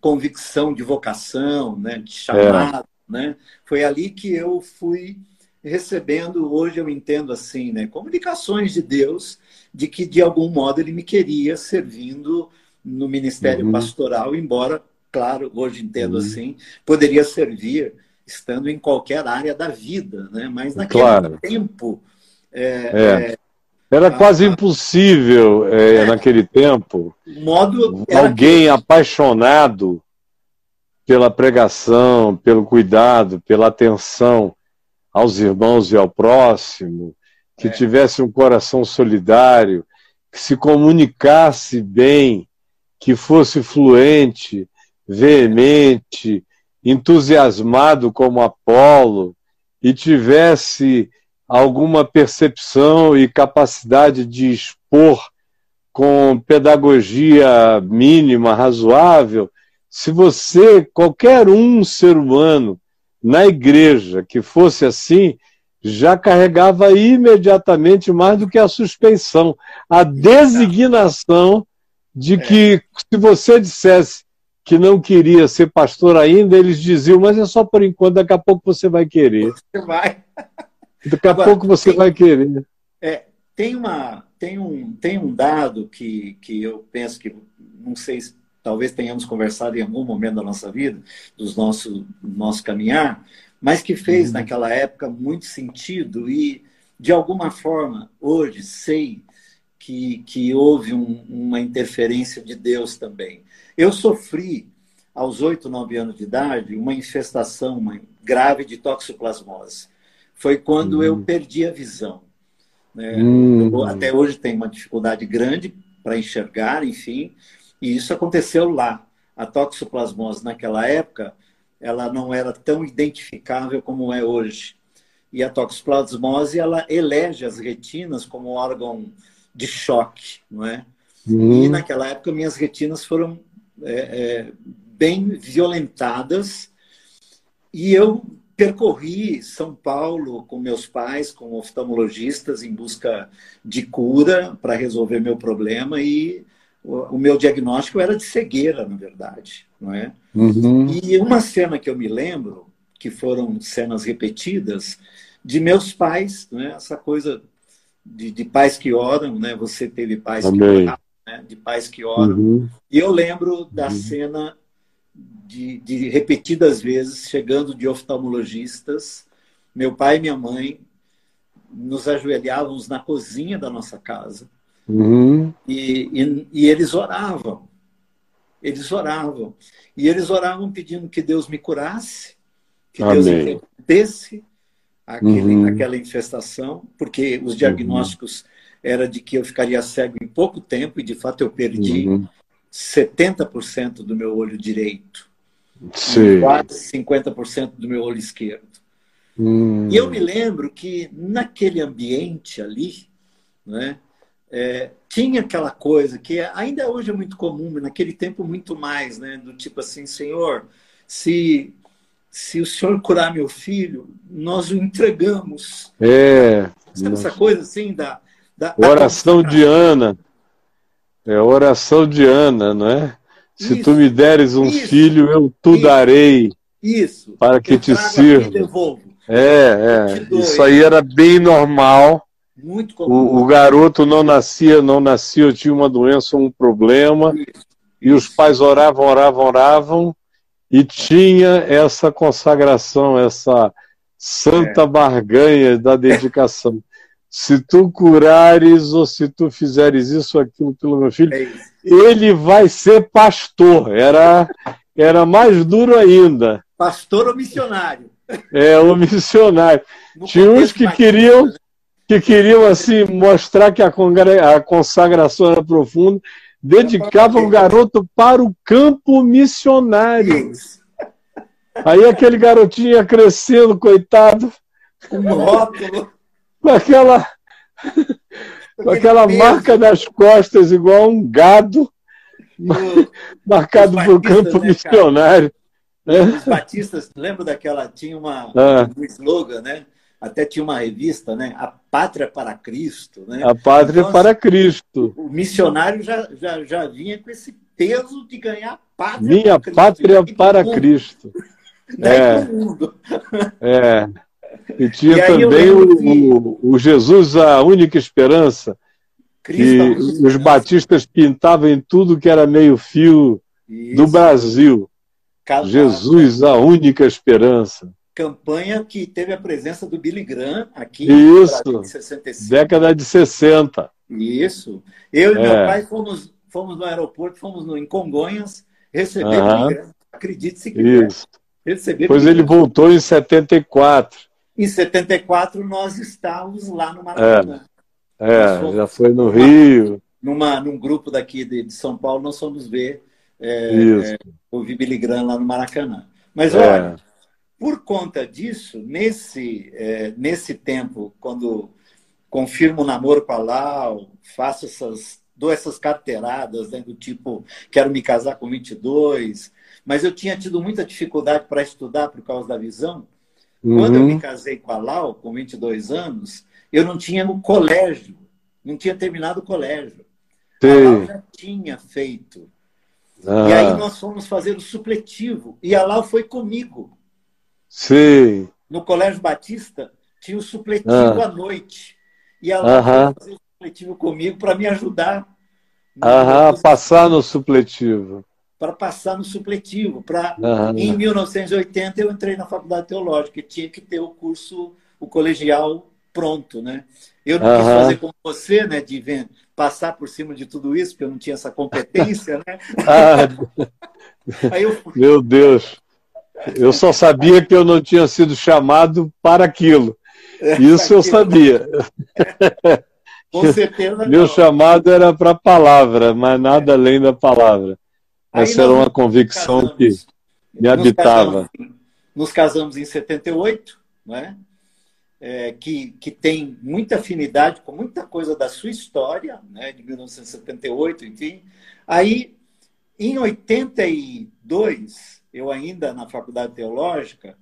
convicção de vocação, né, de chamado, é. né? Foi ali que eu fui recebendo, hoje eu entendo assim, né, comunicações de Deus de que de algum modo ele me queria servindo no ministério uhum. pastoral, embora, claro, hoje entendo uhum. assim, poderia servir estando em qualquer área da vida, né? Mas naquele claro. tempo é, é. Era ah, quase impossível é, é, naquele tempo modo alguém apaixonado pela pregação, pelo cuidado, pela atenção aos irmãos e ao próximo, que é. tivesse um coração solidário, que se comunicasse bem, que fosse fluente, veemente, entusiasmado como Apolo e tivesse alguma percepção e capacidade de expor com pedagogia mínima, razoável, se você, qualquer um ser humano na igreja que fosse assim, já carregava imediatamente mais do que a suspeição, a designação de que se você dissesse que não queria ser pastor ainda, eles diziam, mas é só por enquanto, daqui a pouco você vai querer. Você vai. [LAUGHS] Daqui a Agora, pouco você tem, vai querer. É, tem, uma, tem, um, tem um dado que, que eu penso que, não sei se talvez tenhamos conversado em algum momento da nossa vida, dos nosso, nosso caminhar, mas que fez uhum. naquela época muito sentido e, de alguma forma, hoje sei que, que houve um, uma interferência de Deus também. Eu sofri, aos oito, nove anos de idade, uma infestação uma grave de toxoplasmose foi quando eu perdi a visão. Né? Uhum. Eu, até hoje tenho uma dificuldade grande para enxergar, enfim. E isso aconteceu lá. A toxoplasmose, naquela época, ela não era tão identificável como é hoje. E a toxoplasmose, ela elege as retinas como órgão de choque, não é? E naquela época, minhas retinas foram é, é, bem violentadas e eu percorri São Paulo com meus pais, com oftalmologistas, em busca de cura para resolver meu problema e o, o, meu diagnóstico era de cegueira, na verdade, não é? Uhum. E uma cena que eu me lembro, que foram cenas repetidas, de meus pais, né? essa coisa de, de pais que oram, né? Você teve pais Amém. que oravam, né? de pais que oram. Uhum. E eu lembro da uhum. cena de, de repetidas vezes, chegando de oftalmologistas, meu pai e minha mãe nos ajoelhávamos na cozinha da nossa casa uhum. e, e, e, eles oravam. Eles oravam. E eles oravam pedindo que Deus me curasse, que Amém. Deus interrompesse aquele, uhum. aquela infestação, porque os diagnósticos uhum. era de que eu ficaria cego em pouco tempo e de fato eu perdi uhum. 70% do meu olho direito. Sim. Quase 50% do meu olho esquerdo. Hum. E eu me lembro que naquele ambiente ali, né, é, tinha aquela coisa que ainda hoje é muito comum, mas naquele tempo muito mais, né, do tipo assim, Senhor, se se o Senhor curar meu filho, nós o entregamos. É. Sabe essa coisa assim da, da oração de Ana. É oração de Ana, não é? Se isso, tu me deres um isso, filho, eu tu isso, darei. Isso. Para que te sirva. É, é. Isso aí era bem normal. Muito comum. O, o, garoto não nascia, não nascia, tinha uma doença, um problema. E os pais oravam, oravam, oravam. E tinha essa consagração, essa santa é. barganha da dedicação. Se tu curares ou se tu fizeres isso ou aquilo pelo meu filho, é ele vai ser pastor. Era, era mais duro ainda. Pastor ou missionário? É, o missionário. No Tinha uns que queriam, né? que queriam assim mostrar que a, a consagração era profunda, dedicavam o garoto para o campo missionário. Aí aquele garotinho ia crescendo, coitado. [LAUGHS] Um rótulo. Com aquela com aquela marca nas costas, igual um gado, marcado por campo né, missionário. Né? Os batistas, lembra daquela, tinha uma, ah. um slogan, né? Até tinha uma revista, né? A Pátria para Cristo. Né? A Pátria então, para Cristo. O missionário já, já, já vinha com esse peso de ganhar pátria Minha para pátria Cristo, [LAUGHS] para Cristo. É. é. E tinha e também o, o, Jesus, a única esperança, que os batistas pintavam em tudo que era meio fio Isso. do Brasil. Jesus, a única esperança. Campanha que teve a presença do Billy Graham aqui Isso, no 65. década de 60. Isso. Eu e é. meu pai fomos, fomos no aeroporto, fomos no, em Congonhas receber -huh. Billy Graham. Acredite se quiser. Isso. Receber Pois ele voltou em 74. Em 74, nós estávamos lá no Maracanã. É, é já foi no Rio. Numa, num grupo daqui de, de São Paulo, nós fomos ver é, é, o Billy Graham lá no Maracanã. Mas é. olha, por conta disso, nesse, é, nesse tempo, quando confirmo o namoro com a Lau, faço essas, dou essas carteiradas né, do tipo, quero me casar com 22, mas eu tinha tido muita dificuldade para estudar por causa da visão. Uhum. Quando eu me uhum. casei com a Lau, com 22 anos, eu não tinha no colégio, não tinha terminado o colégio. Sim. A Lau já tinha feito. Ah. E aí nós fomos fazer o supletivo. E a Lau foi comigo. Sim. No Colégio Batista tinha o supletivo ah. à noite. E a Lau foi fazer o supletivo comigo para me ajudar. Aham, passar no supletivo para passar no supletivo. Pra, Em 1980 eu entrei na faculdade teológica e tinha que ter o curso, o colegial pronto, né? Eu não quis fazer como você, né, de passar por cima de tudo isso, porque eu não tinha essa competência, né? [LAUGHS] Ah, eu... Meu Deus! Eu só sabia que eu não tinha sido chamado para aquilo. Isso eu sabia. Com certeza. Meu não. chamado era para a palavra, mas nada é. além da palavra. Essa era uma convicção casamos, que me habitava. Nos casamos, nos casamos em 78, né? É, que, que tem muita afinidade com muita coisa da sua história, né, de 1978, enfim. Aí, em 82, eu ainda na Faculdade Teológica,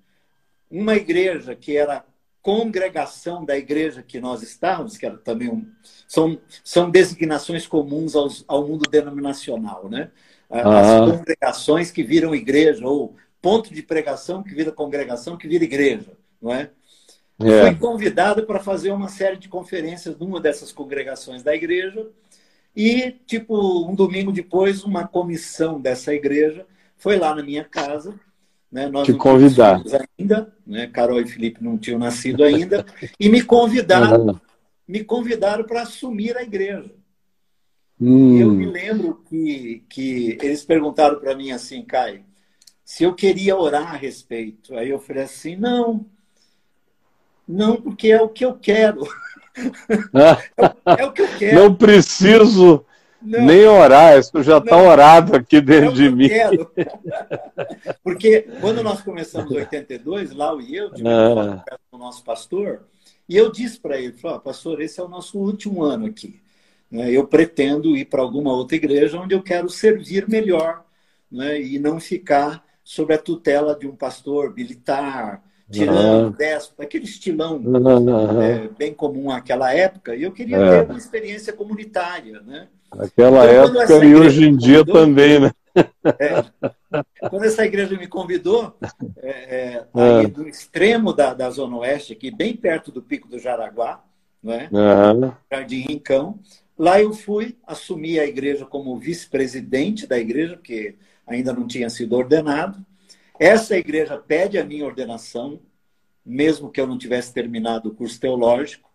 uma igreja que era congregação da igreja que nós estávamos, que era também um, são, são designações comuns aos, ao mundo denominacional, né? As congregações que viram igreja, ou ponto de pregação que vira congregação, que vira igreja, não é? é. Fui convidado para fazer uma série de conferências numa dessas congregações da igreja e, tipo, um domingo depois, uma comissão dessa igreja foi lá na minha casa né? Nós Te convidar. ainda, né? Carol e Felipe não tinham nascido ainda, e me [LAUGHS] convidaram, me convidaram para assumir a igreja. Hum. Eu me lembro que, que eles perguntaram para mim assim, Caio, se eu queria orar a respeito. Aí eu falei assim, não, não, porque é o que eu quero. [LAUGHS] é, o que eu quero. Não preciso não. Nem orar, isso já está orado aqui dentro de mim. Quero. [LAUGHS] Porque quando nós começamos em 82, Lau e eu, tivemos ah. com o nosso pastor, e eu disse para ele, falou, pastor, esse é o nosso último ano aqui. Né? Eu pretendo ir para alguma outra igreja onde eu quero servir melhor né? e não ficar sob a tutela de um pastor militar, tirando uhum. déspota, aquele estilão uhum. é, bem comum àquela época, e eu queria é. ter uma experiência comunitária, né? Naquela então, época e hoje em dia convidou, também, né? É, quando essa igreja me convidou, é, é, [LAUGHS] aí ah. do extremo da, da Zona Oeste, aqui bem perto do Pico do Jaraguá, né? Uhum. Jardim Rincão, lá eu fui assumir a igreja como vice-presidente da igreja, porque ainda não tinha sido ordenado. Essa igreja pede a minha ordenação, mesmo que eu não tivesse terminado o curso teológico.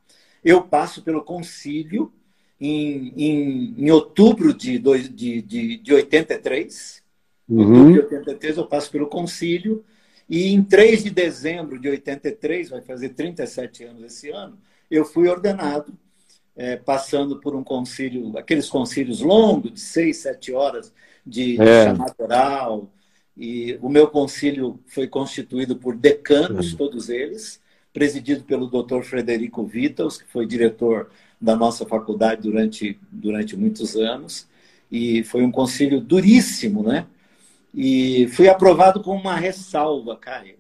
Eu passo pelo concílio em, em, em outubro de, de, de, de 83. Em uhum. outubro de 83 eu passo pelo concílio. E em 3 de dezembro de 83, vai fazer 37 anos esse ano, eu fui ordenado, é, passando por um concílio, aqueles concílios longos, de seis, sete horas de, é. de chamada oral, e o meu concílio foi constituído por decanos, todos eles, presidido pelo Dr. Frederico Vitals, que foi diretor da nossa faculdade durante, durante muitos anos. E foi um concílio duríssimo, né? E fui aprovado com uma ressalva, Caio,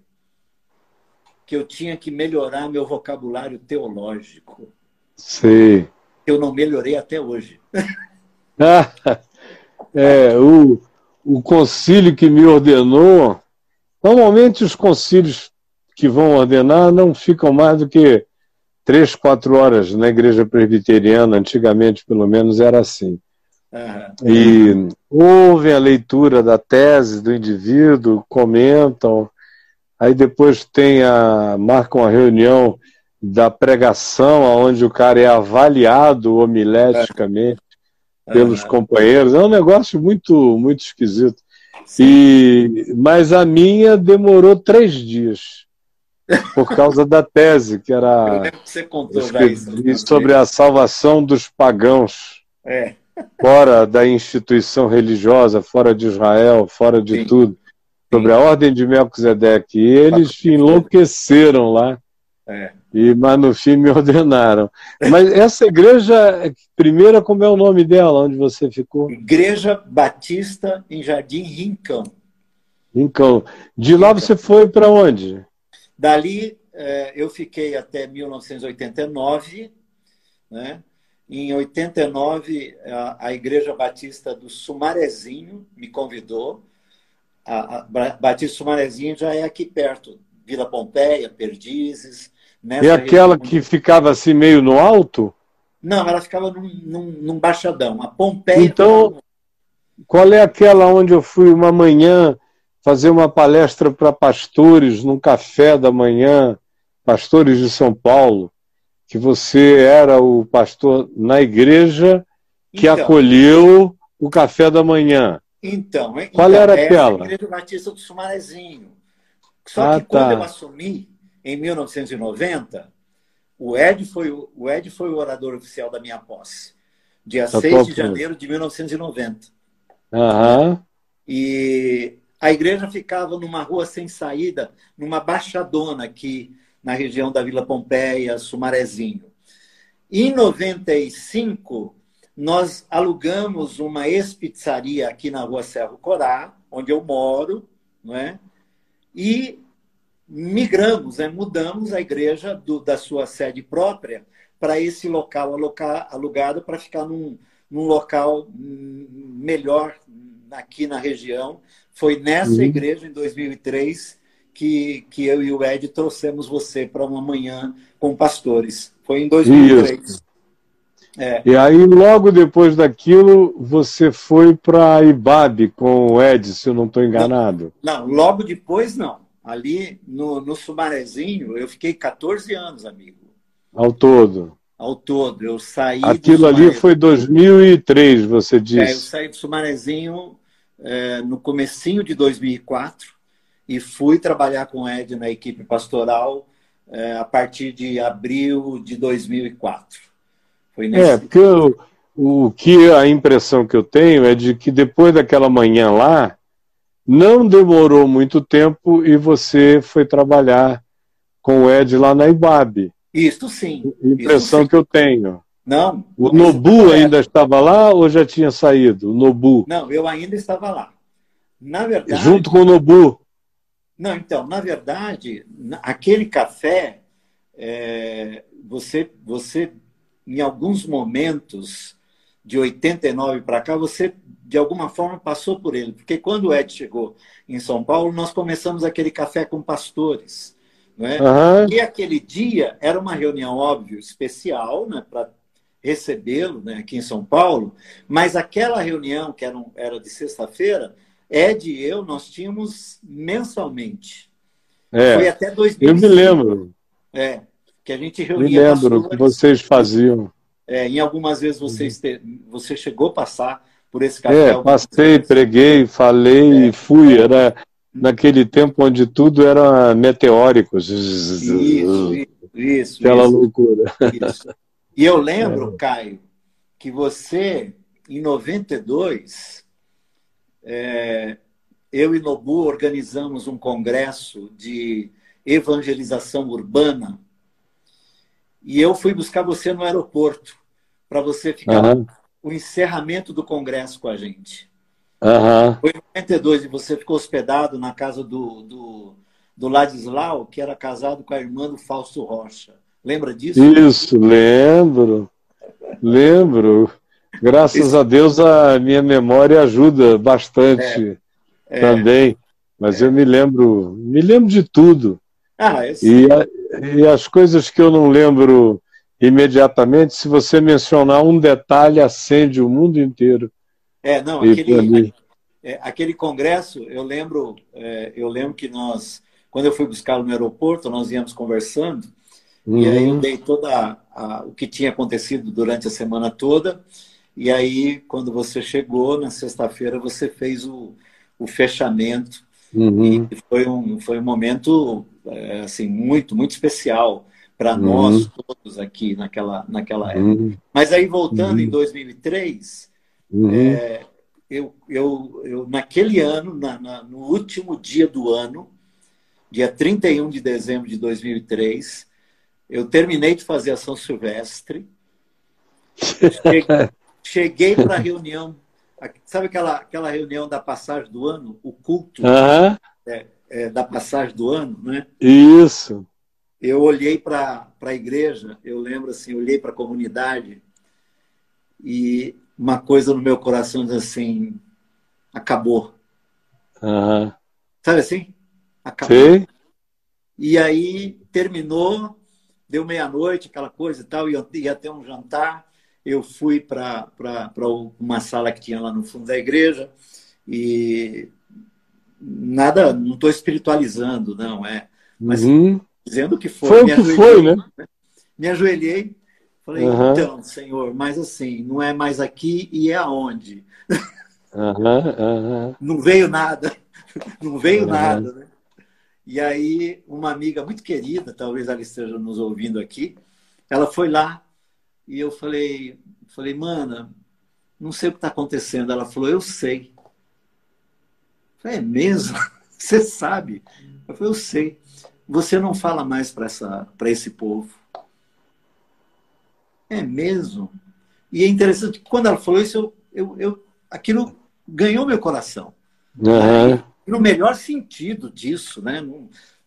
que eu tinha que melhorar meu vocabulário teológico. Sim. Eu não melhorei até hoje. [LAUGHS] é, o, o concílio que me ordenou, normalmente os concílios que vão ordenar não ficam mais do que três, quatro horas na igreja presbiteriana, antigamente pelo menos era assim. Uhum. E ouvem a leitura da tese do indivíduo, comentam, aí depois tem a, marcam a reunião da pregação, onde o cara é avaliado homileticamente pelos companheiros. É um negócio muito, muito esquisito. E, mas a minha demorou três dias por causa da tese que era que você contou isso, sobre a salvação dos pagãos é. fora da instituição religiosa, fora de Israel, fora de Sim. tudo, sobre Sim. a ordem de Melquisedeque. E eles enlouqueceram lá. É. E, mas no fim me [LAUGHS] ordenaram. Mas essa igreja, primeira, como é o nome dela, onde você ficou? Igreja Batista em Jardim Rincão. Rincão. De lá você foi para onde? Dali é, eu fiquei até 1989, né? Em 89, a, Igreja Batista do Sumarezinho me convidou. A Batista Sumarezinho já é aqui perto, Vila Pompeia, Perdizes, é aquela que ficava assim meio no alto? Não, ela ficava num, num, num baixadão. A Pompeia. Então, qual é aquela onde eu fui uma manhã fazer uma palestra para pastores num café da manhã, pastores de São Paulo, que você era o pastor na igreja que então, acolheu o café da manhã. Então, qual então, era aquela? A igreja Batista do Sumarezinho. Só ah, que quando tá. eu assumi, em 1990, o Ed foi o Ed foi o orador oficial da minha posse, dia tá 6 de janeiro de 1990. Aham. E a igreja ficava numa rua sem saída, numa baixadona aqui na região da Vila Pompeia, Sumarezinho. Em 95, nós alugamos uma ex-pizzaria aqui na rua Serro Corá, onde eu moro, não é? e migramos, né? mudamos a igreja do, da sua sede própria para esse local alugado para ficar num, num local melhor aqui na região. Foi nessa uhum. igreja, em 2003, que, que eu e o Ed trouxemos você para uma manhã com pastores. Foi em 2003. É. E aí, logo depois daquilo, você foi para Ibabe com o Ed, se eu não estou enganado. Não, não, logo depois não. Ali no, no Sumarezinho, eu fiquei 14 anos, amigo. Ao todo? Ao todo. Eu saí. Aquilo ali foi 2003, você disse. É, eu saí do Sumarezinho é, no comecinho de 2004 e fui trabalhar com o Ed na equipe pastoral é, a partir de abril de 2004. Foi nesse... É, porque eu, o que a impressão que eu tenho é de que depois daquela manhã lá, não demorou muito tempo e você foi trabalhar com o Ed lá na IBAB. Isso sim. Impressão Isso, sim. que eu tenho. Não. O Nobu é... ainda estava lá ou já tinha saído? O Nobu? Não, eu ainda estava lá. Na verdade. Junto com o Nobu. Não, então, na verdade, aquele café, é, você, você em alguns momentos de 89 para cá, você de alguma forma passou por ele, porque quando o Ed chegou em São Paulo, nós começamos aquele café com pastores? Uhum. E aquele dia era uma reunião óbvio especial, né, para recebê-lo, né, aqui em São Paulo, mas aquela reunião que era, um, era de sexta-feira, Ed e eu nós tínhamos mensalmente. É, Foi até 2005. Eu me lembro. É, que a gente reunia. Me lembro que vocês faziam. É, em algumas vezes vocês te, você chegou a passar por esse café. É, passei, preguei, falei, é. fui. Era naquele tempo onde tudo era meteórico. Isso, isso, isso Aquela isso, loucura. Isso. E eu lembro, é. Caio, que você, em 92, é, eu e Nobu organizamos um congresso de evangelização urbana e eu fui buscar você no aeroporto para você ficar uhum. O encerramento do congresso com a gente. Uhum. Foi em 92 e você ficou hospedado na casa do, do, do Ladislau, que era casado com a irmã do Fausto Rocha. Lembra disso? Isso, lembro. Lembro. Graças Isso. a Deus a minha memória ajuda bastante é, é, também. Mas é. eu me lembro, me lembro de tudo. Ah. E, e as coisas que eu não lembro imediatamente, se você mencionar um detalhe, acende o mundo inteiro. É, não, aquele, é, aquele congresso, eu lembro, é, eu lembro que nós, quando eu fui buscá-lo no aeroporto, nós íamos conversando, uhum. e aí eu uhum. dei toda a, o que tinha acontecido durante a semana toda, e aí, quando você chegou na sexta-feira, você fez o, o fechamento, uhum. e foi um, foi um momento é, assim, muito, muito especial para uhum. nós todos aqui naquela, naquela época. Uhum. Mas aí, voltando em 2003, uhum. uhum. é, eu, eu, eu, naquele ano, na, na, no último dia do ano, dia 31 de dezembro de 2003, eu terminei de fazer a São Silvestre, cheguei, [LAUGHS] cheguei para a reunião, sabe aquela, aquela reunião da passagem do ano, o culto? Uhum. É, é, da passagem do ano, né? Isso. Eu olhei para a igreja, eu lembro assim, olhei para a comunidade e uma coisa no meu coração diz assim, acabou. Uhum. Sabe assim? Acabou. Sim. E aí terminou, deu meia-noite, aquela coisa e tal, ia, ia ter um jantar. Eu fui para uma sala que tinha lá no fundo da igreja e nada, não estou espiritualizando, não é. Mas uhum. Dizendo que foi. Foi o que foi, né? Me ajoelhei, falei, uhum. então, Senhor, mas assim, não é mais aqui e é aonde? Uhum, não veio nada, [LAUGHS] não veio nada, né? E aí, uma amiga muito querida, talvez ela esteja nos ouvindo aqui, ela foi lá e eu falei, falei, mana, não sei o que está acontecendo. Ela falou, eu sei. Eu falei, é mesmo? [LAUGHS] Você sabe? Eu falei, eu sei. Você não fala mais para esse povo. É mesmo? E é interessante quando ela falou isso, eu, eu, eu aquilo ganhou meu coração. Uhum. No melhor sentido disso, né?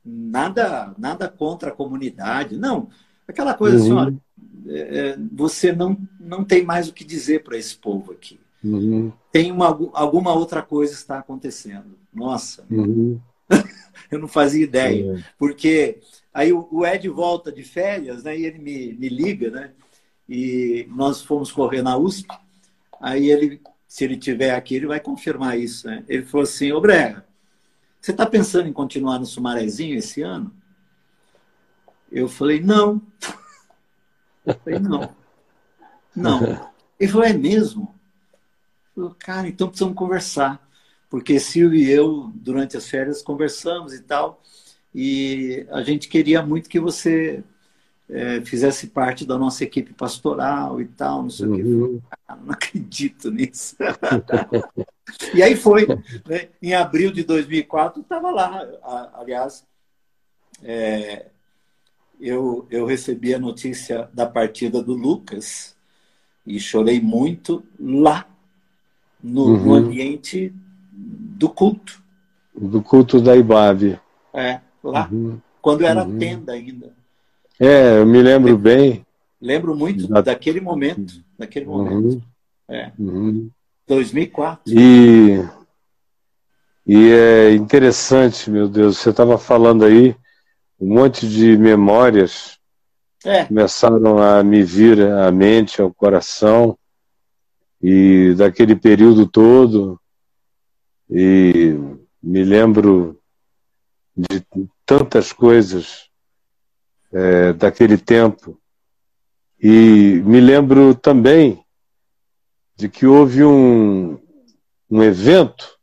Nada, nada contra a comunidade. Não, aquela coisa assim, uhum. assim, olha, é, é, você não, não tem mais o que dizer para esse povo aqui. Uhum. Tem uma, alguma outra coisa está acontecendo. Nossa, uhum. [LAUGHS] [LAUGHS] eu não fazia ideia. Porque aí o Ed volta de férias, né? E ele me, me liga, né? E nós fomos correr na USP. Aí ele, se ele tiver aqui, ele vai confirmar isso, né? Ele falou assim, ô Brega, você está pensando em continuar no Sumarezinho esse ano? Eu falei, não. [LAUGHS] Eu falei, não. Não. [LAUGHS] Ele falou, é mesmo? Eu falei, cara, então precisamos conversar. Porque Silvio e eu, durante as férias, conversamos e tal. E a gente queria muito que você é, fizesse parte da nossa equipe pastoral e tal, não sei uhum. o que. Uhum. Ah, não acredito nisso. [LAUGHS] e aí foi. Né? Em abril de 2004, estava lá. Aliás, é, eu, eu recebi a notícia da partida do Lucas e chorei muito lá, no, uhum. no ambiente do culto. Do culto da Ibabe. É, lá. Uhum. Quando era uhum. tenda ainda. É, eu me lembro eu, bem. Lembro muito da... daquele momento. Daquele momento. Uhum. É. 2004. Uhum. E, e é interessante, meu Deus, você estava falando aí um monte de memórias é. começaram a me vir à mente, ao coração, e daquele período todo, e me lembro de tantas coisas é, daquele tempo. E me lembro também de que houve um, um evento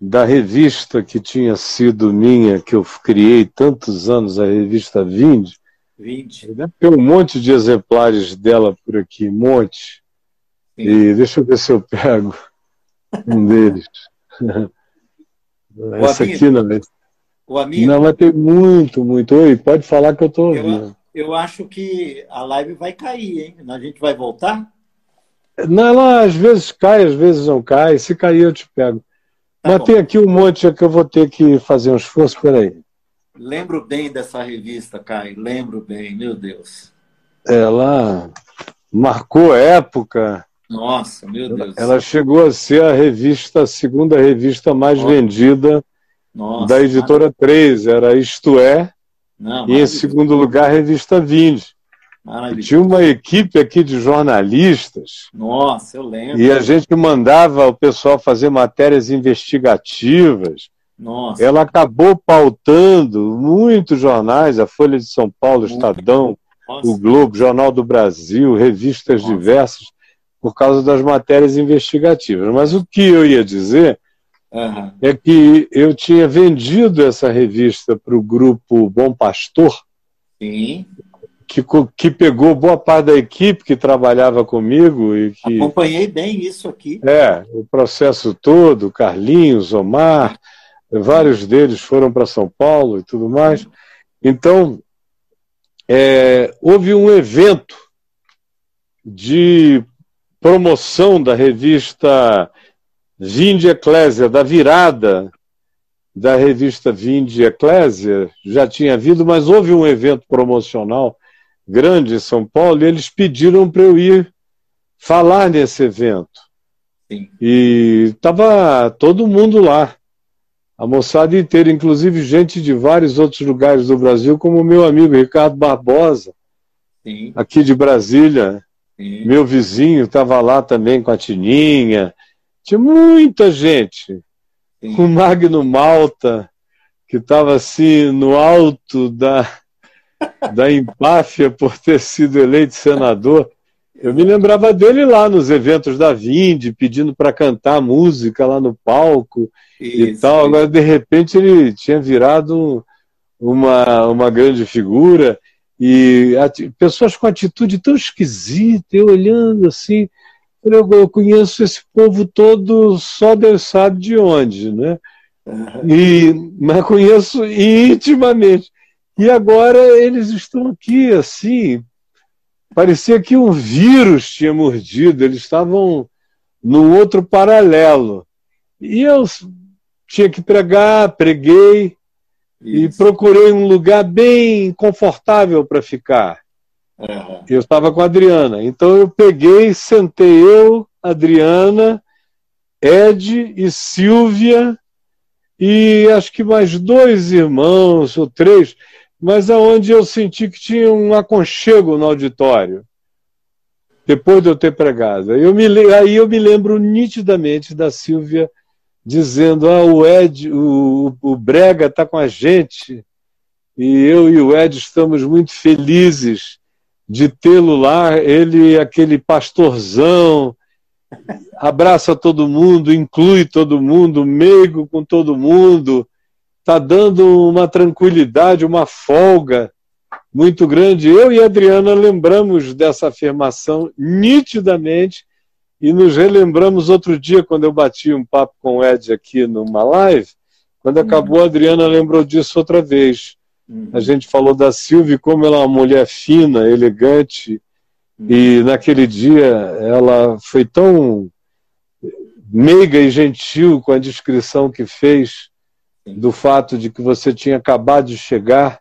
da revista que tinha sido minha, que eu criei tantos anos, a revista Vinde. Vinde. Tem um monte de exemplares dela por aqui, um monte. Sim. E deixa eu ver se eu pego um deles. O Essa aqui não, mas... O amigo. Não, mas tem muito, muito. Oi, pode falar que eu estou ouvindo. Eu, eu acho que a live vai cair, hein? A gente vai voltar? Não, ela às vezes cai, às vezes não cai. Se cair, eu te pego. Tá Mas bom. tem aqui um monte que eu vou ter que fazer um esforço, peraí. Lembro bem dessa revista, Caio, lembro bem, meu Deus. Ela marcou época. Nossa, meu Deus. Ela chegou a ser a revista, a segunda revista mais Nossa. vendida Nossa, da editora 3. Era Isto É. Não, e em segundo lugar, a revista Vinde. Tinha uma equipe aqui de jornalistas. Nossa, eu lembro. E a gente mandava o pessoal fazer matérias investigativas. Nossa. Ela acabou pautando muitos jornais, a Folha de São Paulo, o Estadão, Nossa. o Globo, Jornal do Brasil, revistas Nossa. diversas, por causa das matérias investigativas. Mas o que eu ia dizer uhum. é que eu tinha vendido essa revista para o grupo Bom Pastor. Sim que, que pegou boa parte da equipe que trabalhava comigo e que acompanhei bem isso aqui. É, o processo todo, Carlinhos, Omar, vários deles foram para São Paulo e tudo mais. Então, é, houve um evento de promoção da revista Vinde Eclésia, da virada da revista Vinde Eclésia, já tinha havido, mas houve um evento promocional grande em São Paulo, e eles pediram para eu ir falar nesse evento. Sim. E estava todo mundo lá, a moçada inteira, inclusive gente de vários outros lugares do Brasil, como o meu amigo Ricardo Barbosa, Sim. aqui de Brasília. Sim. Meu vizinho estava lá também com a Tininha. Tinha muita gente. O Magno Malta, que estava assim no alto da, [LAUGHS] da empáfia por ter sido eleito senador. Eu me lembrava dele lá nos eventos da Vinde, pedindo para cantar música lá no palco isso, e tal. Agora, de repente, ele tinha virado uma, uma grande figura. E pessoas com atitude tão esquisita, eu olhando assim, eu, eu conheço esse povo todo, só Deus sabe de onde, né? E, mas conheço intimamente. E agora eles estão aqui, assim, parecia que um vírus tinha mordido, eles estavam num outro paralelo. E eu tinha que pregar, preguei Isso. e procurei um lugar bem confortável para ficar. Uhum. Eu estava com a Adriana, então eu peguei, sentei eu, Adriana, Ed e Silvia e acho que mais dois irmãos ou três mas aonde eu senti que tinha um aconchego no auditório, depois de eu ter pregado. Eu me, aí eu me lembro nitidamente da Silvia dizendo: ah, o Ed, o, o Brega está com a gente, e eu e o Ed estamos muito felizes de tê-lo lá. Ele, aquele pastorzão, abraça todo mundo, inclui todo mundo, meigo com todo mundo está dando uma tranquilidade, uma folga muito grande. Eu e a Adriana lembramos dessa afirmação nitidamente e nos relembramos outro dia, quando eu bati um papo com o Ed aqui numa live. Quando uhum. acabou, a Adriana lembrou disso outra vez. Uhum. A gente falou da Silvia, como ela é uma mulher fina, elegante, uhum. e naquele dia ela foi tão meiga e gentil com a descrição que fez do fato de que você tinha acabado de chegar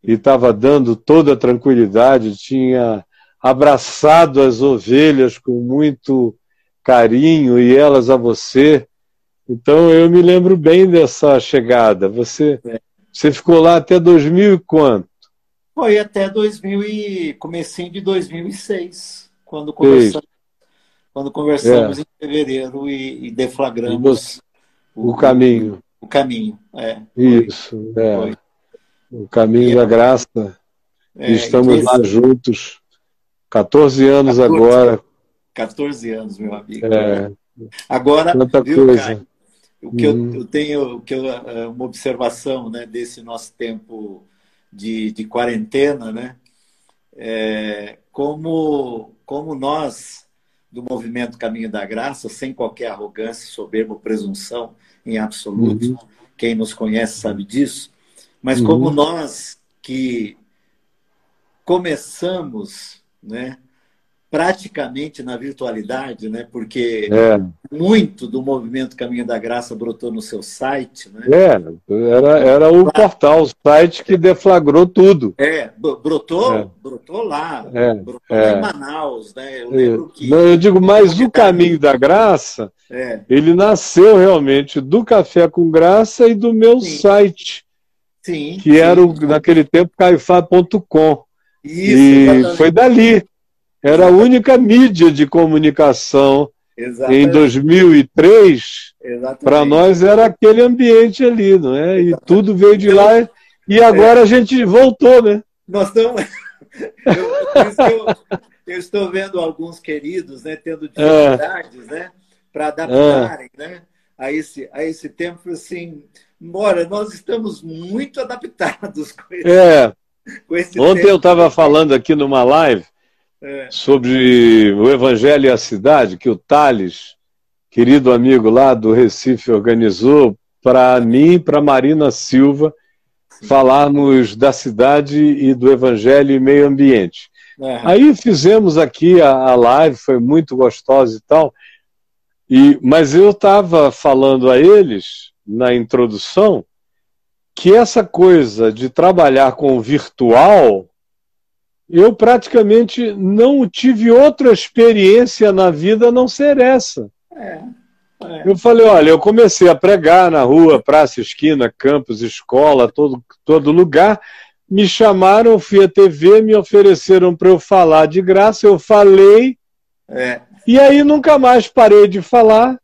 e estava dando toda a tranquilidade, tinha abraçado as ovelhas com muito carinho e elas a você. Então eu me lembro bem dessa chegada. Você, é. você ficou lá até 2000 e quanto? Foi até 2000 e comecinho de 2006, quando conversamos, quando conversamos é. em fevereiro e, e deflagramos e o, o, caminho o caminho. É, Isso, é. Foi. O caminho e, da graça. É, Estamos lá juntos. 14 anos 14, agora. 14 anos, meu amigo. É. Agora, Tanta viu, coisa. Caio, o que uhum. eu, eu, tenho, o que eu, é, uma observação né, desse nosso tempo de, de quarentena, né? É, como, como nós, do movimento Caminho da Graça, sem qualquer arrogância, soberba ou presunção, em absoluto. Uhum. Quem nos conhece sabe disso. Mas uhum. como nós que começamos, né, praticamente na virtualidade, né? Porque é. muito do movimento Caminho da Graça brotou no seu site, né? É, era, era o portal, o site que deflagrou tudo. É, brotou, é. brotou lá, é. brotou é. em Manaus, né? Eu lembro que. Não, eu digo, mas o Caminho da Graça, é. ele nasceu realmente do Café com Graça e do meu sim. site. Sim, que sim. era o, naquele tempo caifá.com. Isso, e exatamente. foi dali. Era a única mídia de comunicação Exatamente. em 2003. Para nós era aquele ambiente ali, não é? E tudo veio de lá e agora é. a gente voltou, né? Nós estamos. [LAUGHS] eu, eu, eu, estou vendo alguns queridos, né, tendo é. dificuldades, é. né, para adaptarem, é. né, a esse a esse tempo assim. Embora nós estamos muito adaptados [LAUGHS] com esse, é. Ontem tempo. eu estava falando aqui numa live é. sobre o Evangelho e a Cidade, que o Thales, querido amigo lá do Recife, organizou para mim e para Marina Silva Sim. falarmos da cidade e do Evangelho e meio ambiente. É. Aí fizemos aqui a, a, live, foi muito gostosa e tal, e, mas eu estava falando a eles, na introdução, que essa coisa de trabalhar com o virtual eu praticamente não tive outra experiência na vida a não ser essa. É, é. Eu falei, olha, eu comecei a pregar na rua, praça, esquina, campus, escola, todo, todo lugar. Me chamaram, fui à TV, me ofereceram para eu falar de graça, eu falei. É. E aí nunca mais parei de falar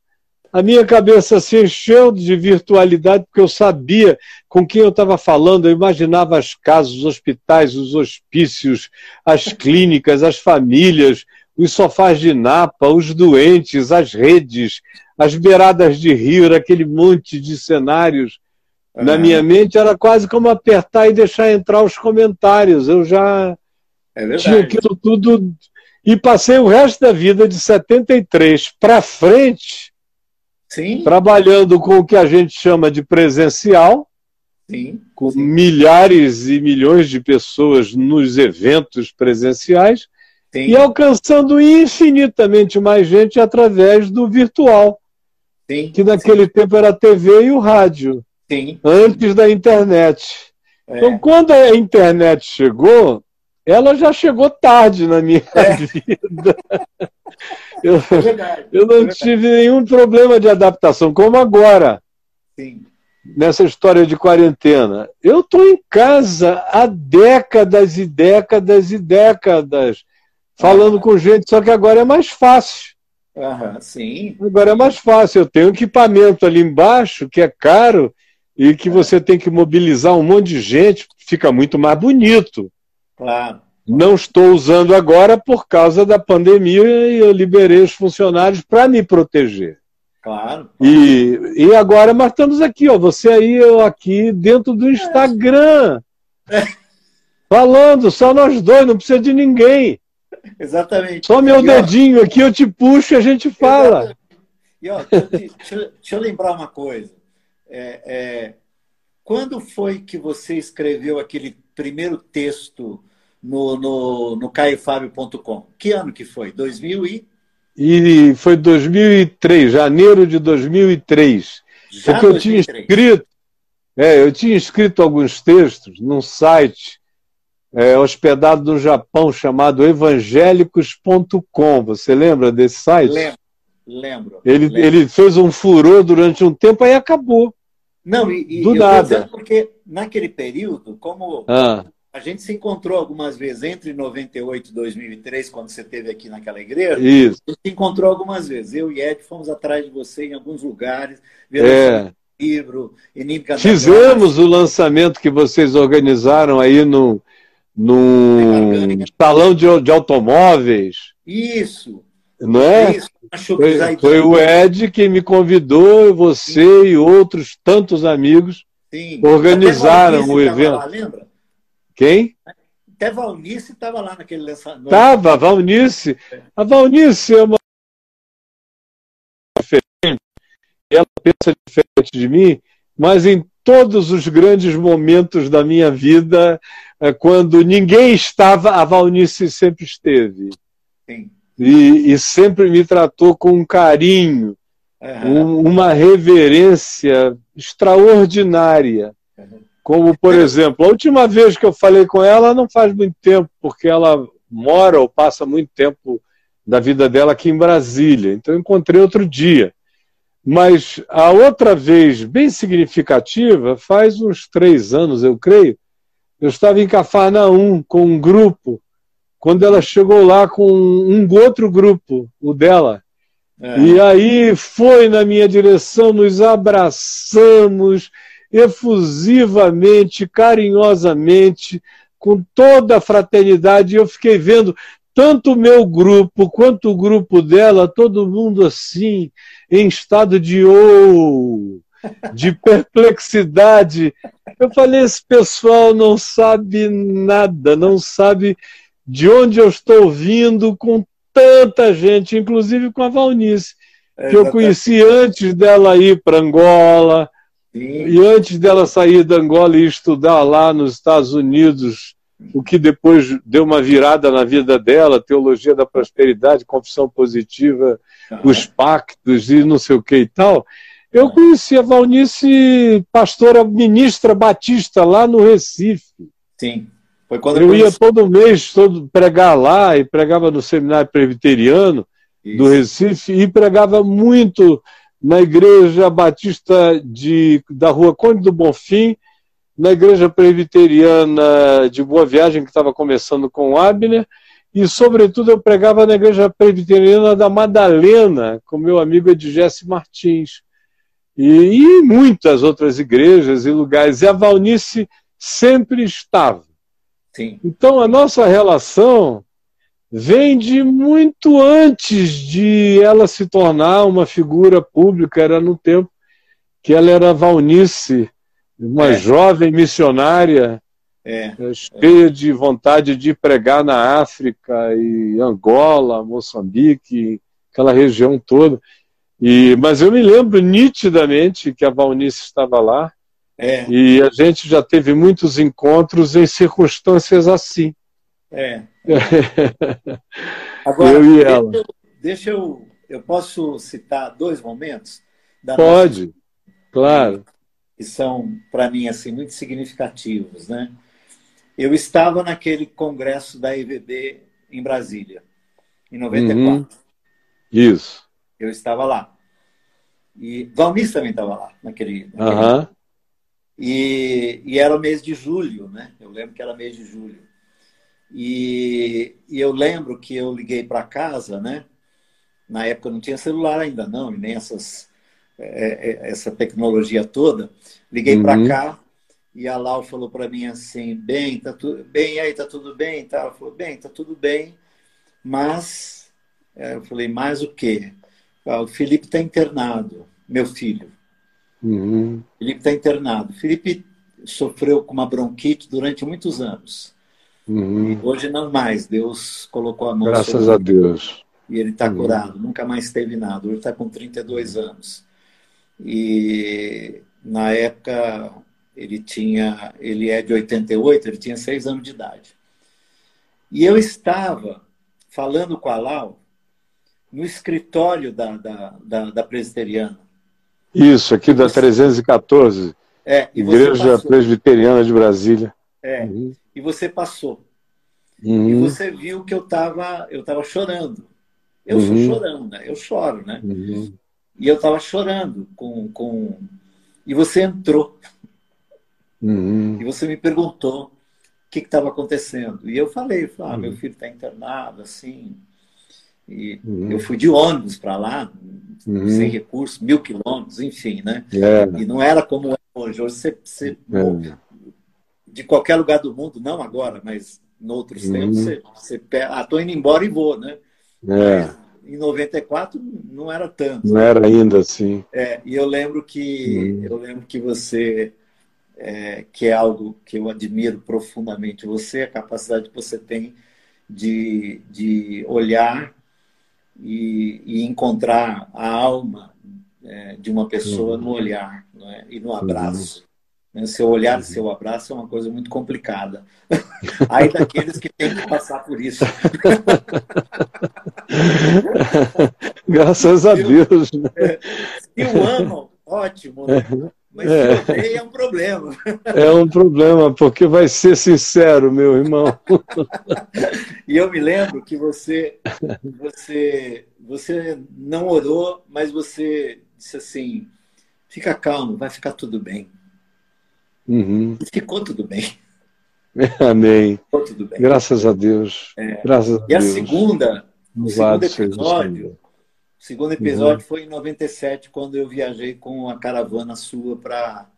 a minha cabeça se encheu de virtualidade, porque eu sabia com quem eu estava falando, eu imaginava as casas, os hospitais, os hospícios, as [LAUGHS] clínicas, as famílias, os sofás de napa, os doentes, as redes, as beiradas de rio, aquele monte de cenários Na minha mente era quase como apertar e deixar entrar os comentários. Eu já é tinha aquilo tudo. E passei o resto da vida de 73 para frente, Sim. trabalhando com o que a gente chama de presencial, Sim. com Sim. milhares e milhões de pessoas nos eventos presenciais, e alcançando infinitamente mais gente através do virtual, que naquele tempo era a TV e o rádio. Antes da internet. É. Então, quando a internet chegou, ela já chegou tarde na minha é. vida. Eu, é verdade, eu não é tive nenhum problema de adaptação, como agora. Sim. Nessa história de quarentena. Eu estou em casa há décadas e décadas e décadas, falando ah. com gente, só que agora é mais fácil. Aham, sim. Agora é mais fácil. Eu tenho equipamento ali embaixo, que é caro, e que você tem que mobilizar um monte de gente, fica muito mais bonito. Claro. Não estou usando agora por causa da pandemia e eu liberei os funcionários para me proteger. Claro. E, e agora, mas estamos aqui, ó, você aí, eu aqui, dentro do Instagram. É. Falando, só nós dois, não precisa de ninguém. Exatamente. Só meu e, dedinho ó, aqui, eu te puxo e a gente fala. Exatamente. E ó, deixa, deixa eu lembrar uma coisa. É, é, quando foi que você escreveu aquele primeiro texto no, no, no caifábio.com? Que ano que foi? 2000 e... E foi 2003, janeiro de 2003. Já porque 2003. eu tinha escrito, é, eu tinha escrito alguns textos num site é, hospedado no Japão chamado evangélicos.com. Você lembra desse site? Lembro. Lembro. Ele, lembro. ele fez um furor durante um tempo, aí acabou. Não, e, Do nada. porque naquele período, como ah. a gente se encontrou algumas vezes entre 98 e 2003, quando você esteve aqui naquela igreja, Isso. a gente se encontrou algumas vezes. Eu e Ed fomos atrás de você em alguns lugares, é. livro, Fizemos o lançamento que vocês organizaram aí no, no salão de, de automóveis. Isso. Não é? Isso. Foi, foi, o Ed que me convidou, você Sim. e outros tantos amigos Sim. organizaram o evento. Lá, lembra? Quem? Até Valnice estava lá naquele lançamento. Estava, a Valnice. A Valnice é uma diferente, ela pensa diferente de mim, mas em todos os grandes momentos da minha vida, é, quando ninguém estava, a Valnice sempre esteve. Sim e, e sempre me tratou com um carinho, uhum. um, uma reverência extraordinária. Uhum. Como, por exemplo, a última vez que eu falei com ela não faz muito tempo, porque ela mora ou passa muito tempo da vida dela aqui em Brasília. Então eu encontrei outro dia. Mas a outra vez, bem significativa, faz uns três anos, eu creio, eu estava em Cafarnaum com um grupo quando ela chegou lá com um outro grupo, o dela. É. E aí foi na minha direção, nos abraçamos efusivamente, carinhosamente, com toda a fraternidade. E eu fiquei vendo tanto o meu grupo quanto o grupo dela, todo mundo assim, em estado de ou, de [LAUGHS] perplexidade. Eu falei: esse pessoal não sabe nada, não sabe de onde eu estou vindo com tanta gente, inclusive com a Valnice, é, que eu conheci antes dela ir para Angola, Sim. e antes dela sair da Angola e estudar lá nos Estados Unidos, o que depois deu uma virada na vida dela, teologia da prosperidade, confissão positiva, uhum. os pactos e não sei o que e tal. Eu conheci a Valnice, pastora ministra batista, lá no Recife. Sim. Foi quando eu ia todo mês todo pregar lá e pregava no seminário presbiteriano Isso. do Recife e pregava muito na igreja batista de, da rua Conde do Bonfim, na igreja presbiteriana de Boa Viagem, que estava começando com o Abner, e, sobretudo, eu pregava na igreja presbiteriana da Madalena, com meu amigo Edgesse Martins, e, e muitas outras igrejas e lugares. E a Valnice sempre estava. Sim. Então a nossa relação vem de muito antes de ela se tornar uma figura pública, era no tempo que ela era Valnice Uma é. jovem missionária é, é, cheia de vontade de pregar na África e Angola, Moçambique, aquela região toda. E, mas eu me lembro nitidamente que a Valnice estava lá é. e a gente já teve muitos encontros em circunstâncias assim. É. [LAUGHS] Agora, eu e ela. Deixa eu, deixa eu, eu posso citar dois momentos? Pode, nossa... claro. Que são, para mim, assim, muito significativos. Né? Eu estava naquele congresso da IVB em Brasília, em 94. Uhum. Isso. Eu estava lá. E Valmis também estava lá, naquele. naquele uhum. E, e era o mês de julho, né? Eu lembro que era mês de julho. E, e eu lembro que eu liguei para casa, né? Na época não tinha celular ainda, não, e nem essas, é, é, essa tecnologia toda. Liguei uhum. para cá e a Lau falou para mim assim: bem, tá tudo bem, aí tá tudo bem, tá? Ela falou: bem, tá tudo bem, mas é, eu falei: mais o quê? Ah, o Felipe está internado, meu filho. Uhum. Felipe está internado. Felipe sofreu com uma bronquite durante muitos anos. Uhum. hoje não mais. Deus colocou a mão Graças a Deus. E ele está uhum. curado. Nunca mais teve nada. Hoje está com 32 anos. E na época ele tinha, ele é de 88, ele tinha seis anos de idade. E eu estava falando com a Lau no escritório da, da, da, da presbiteriana. Isso, aqui da 314. É, Igreja Presbiteriana de Brasília. É. Uhum e você passou. Uhum. E você viu que eu estava eu tava chorando. Eu uhum. sou chorando, né? Eu choro, né? Uhum. E eu estava chorando com, com... E você entrou. Uhum. E você me perguntou o que estava acontecendo. E eu falei, falei ah, meu uhum. filho está internado, assim. E uhum. eu fui de ônibus para lá, sem recursos, mil quilômetros, enfim, né? É. E não era como é hoje. Hoje você, você é de qualquer lugar do mundo, não agora, mas em outros uhum. tempos, você, você ah, tô indo embora e vou, né? É. Mas, em 94 não era tanto. Não era ainda assim. É, e eu lembro que uhum. eu lembro que você é, que é algo que eu admiro profundamente você, a capacidade que você tem de, de olhar e, e encontrar a alma é, de uma pessoa uhum. no olhar é? e no abraço. Né? Seu olhar e uhum. seu abraço é uma coisa muito complicada. [LAUGHS] Aí daqueles que têm que passar por isso. [LAUGHS] Graças a Deus. Né? É, se o amam, ótimo. Né? Mas é. se é um problema. É um problema, porque vai ser sincero, meu irmão. E eu me lembro que você, você, você não orou, mas você disse assim: fica calmo, vai ficar tudo bem. Uhum. E ficou tudo bem. [LAUGHS] Amém. Ficou tudo bem. Graças a Deus. É. Graças a e Deus. a segunda, o segundo episódio, o segundo episódio uhum. foi em 97, quando eu viajei com a caravana sua para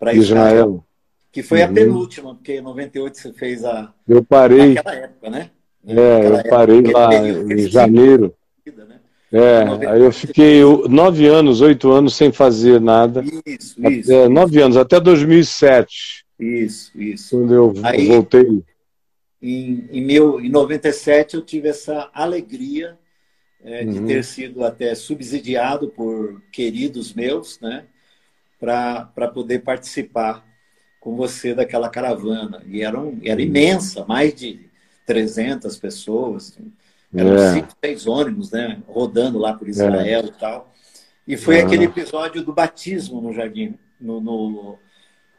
Israel. Israel. Que foi uhum. a penúltima, porque em 98 você fez a. Eu parei. Naquela época, né? É, eu parei lá em janeiro. Né? É, aí eu fiquei nove anos, oito anos sem fazer nada. Isso, isso. É, nove anos, até 2007. Isso, isso. Quando eu aí, voltei. Em, em, meu, em 97 eu tive essa alegria é, de uhum. ter sido até subsidiado por queridos meus, né? Para poder participar com você daquela caravana. E era, um, era uhum. imensa, mais de 300 pessoas. Eram é. cinco, seis ônibus, né? Rodando lá por Israel é. e tal. E foi aquele episódio do batismo no jardim, no, no,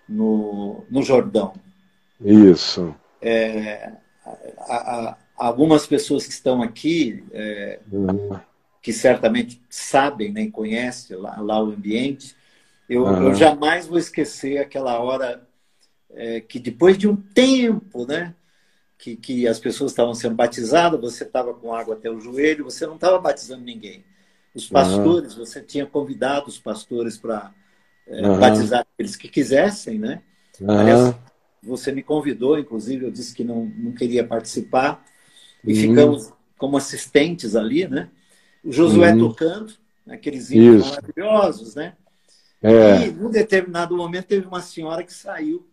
no, no Jordão. Isso. É, a, a, algumas pessoas que estão aqui, é, uhum. que certamente sabem, nem né, conhecem lá, lá, o ambiente, eu, uhum. eu, jamais vou esquecer aquela hora é, que depois de um tempo, né? que, que as pessoas estavam sendo batizadas, você estava com água até o joelho, você não estava batizando ninguém. Os pastores, uhum. você tinha convidado os pastores para é, uhum. batizar aqueles que quisessem, né? Uhum. Aliás, você me convidou, inclusive, eu disse que não, não queria participar, e uhum. ficamos como assistentes ali, né? O Josué uhum. tocando, aqueles hinos maravilhosos, né? É. E, num determinado momento, teve uma senhora que saiu,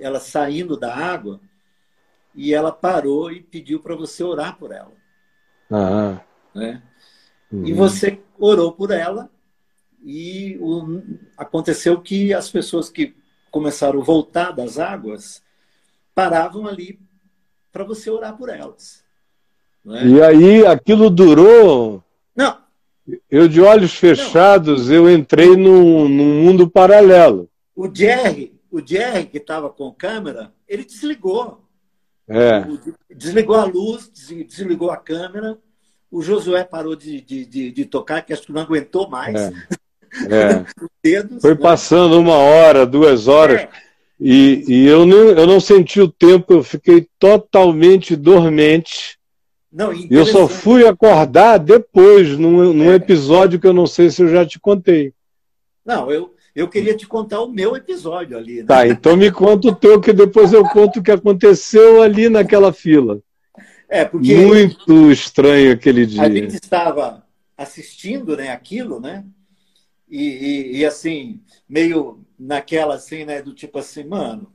ela saindo da água, e ela parou e pediu para você orar por ela. Aham. Né? Uhum. E você orou por ela, e o, aconteceu que as pessoas que começaram a voltar das águas paravam ali para você orar por elas. É? E aí aquilo durou. Não. Eu, de olhos fechados, Não. eu entrei num, num mundo paralelo. O Jerry, o Jerry que estava com câmera, ele desligou. É. Desligou a luz, desligou a câmera. O Josué parou de, de, de, de tocar, que acho que não aguentou mais. É. É. [LAUGHS] Dedos, Foi né? passando uma hora, duas horas. É. E, e eu, não, eu não senti o tempo, eu fiquei totalmente dormente. Não, eu só fui acordar depois, num, num é. episódio que eu não sei se eu já te contei. Não, eu, eu queria te contar o meu episódio ali. Né? Tá, então me conta o teu, que depois eu conto o que aconteceu ali naquela fila. É, porque. Muito estranho aquele dia. A gente estava assistindo né, aquilo, né? E, e, e, assim, meio naquela assim, né? Do tipo assim, mano,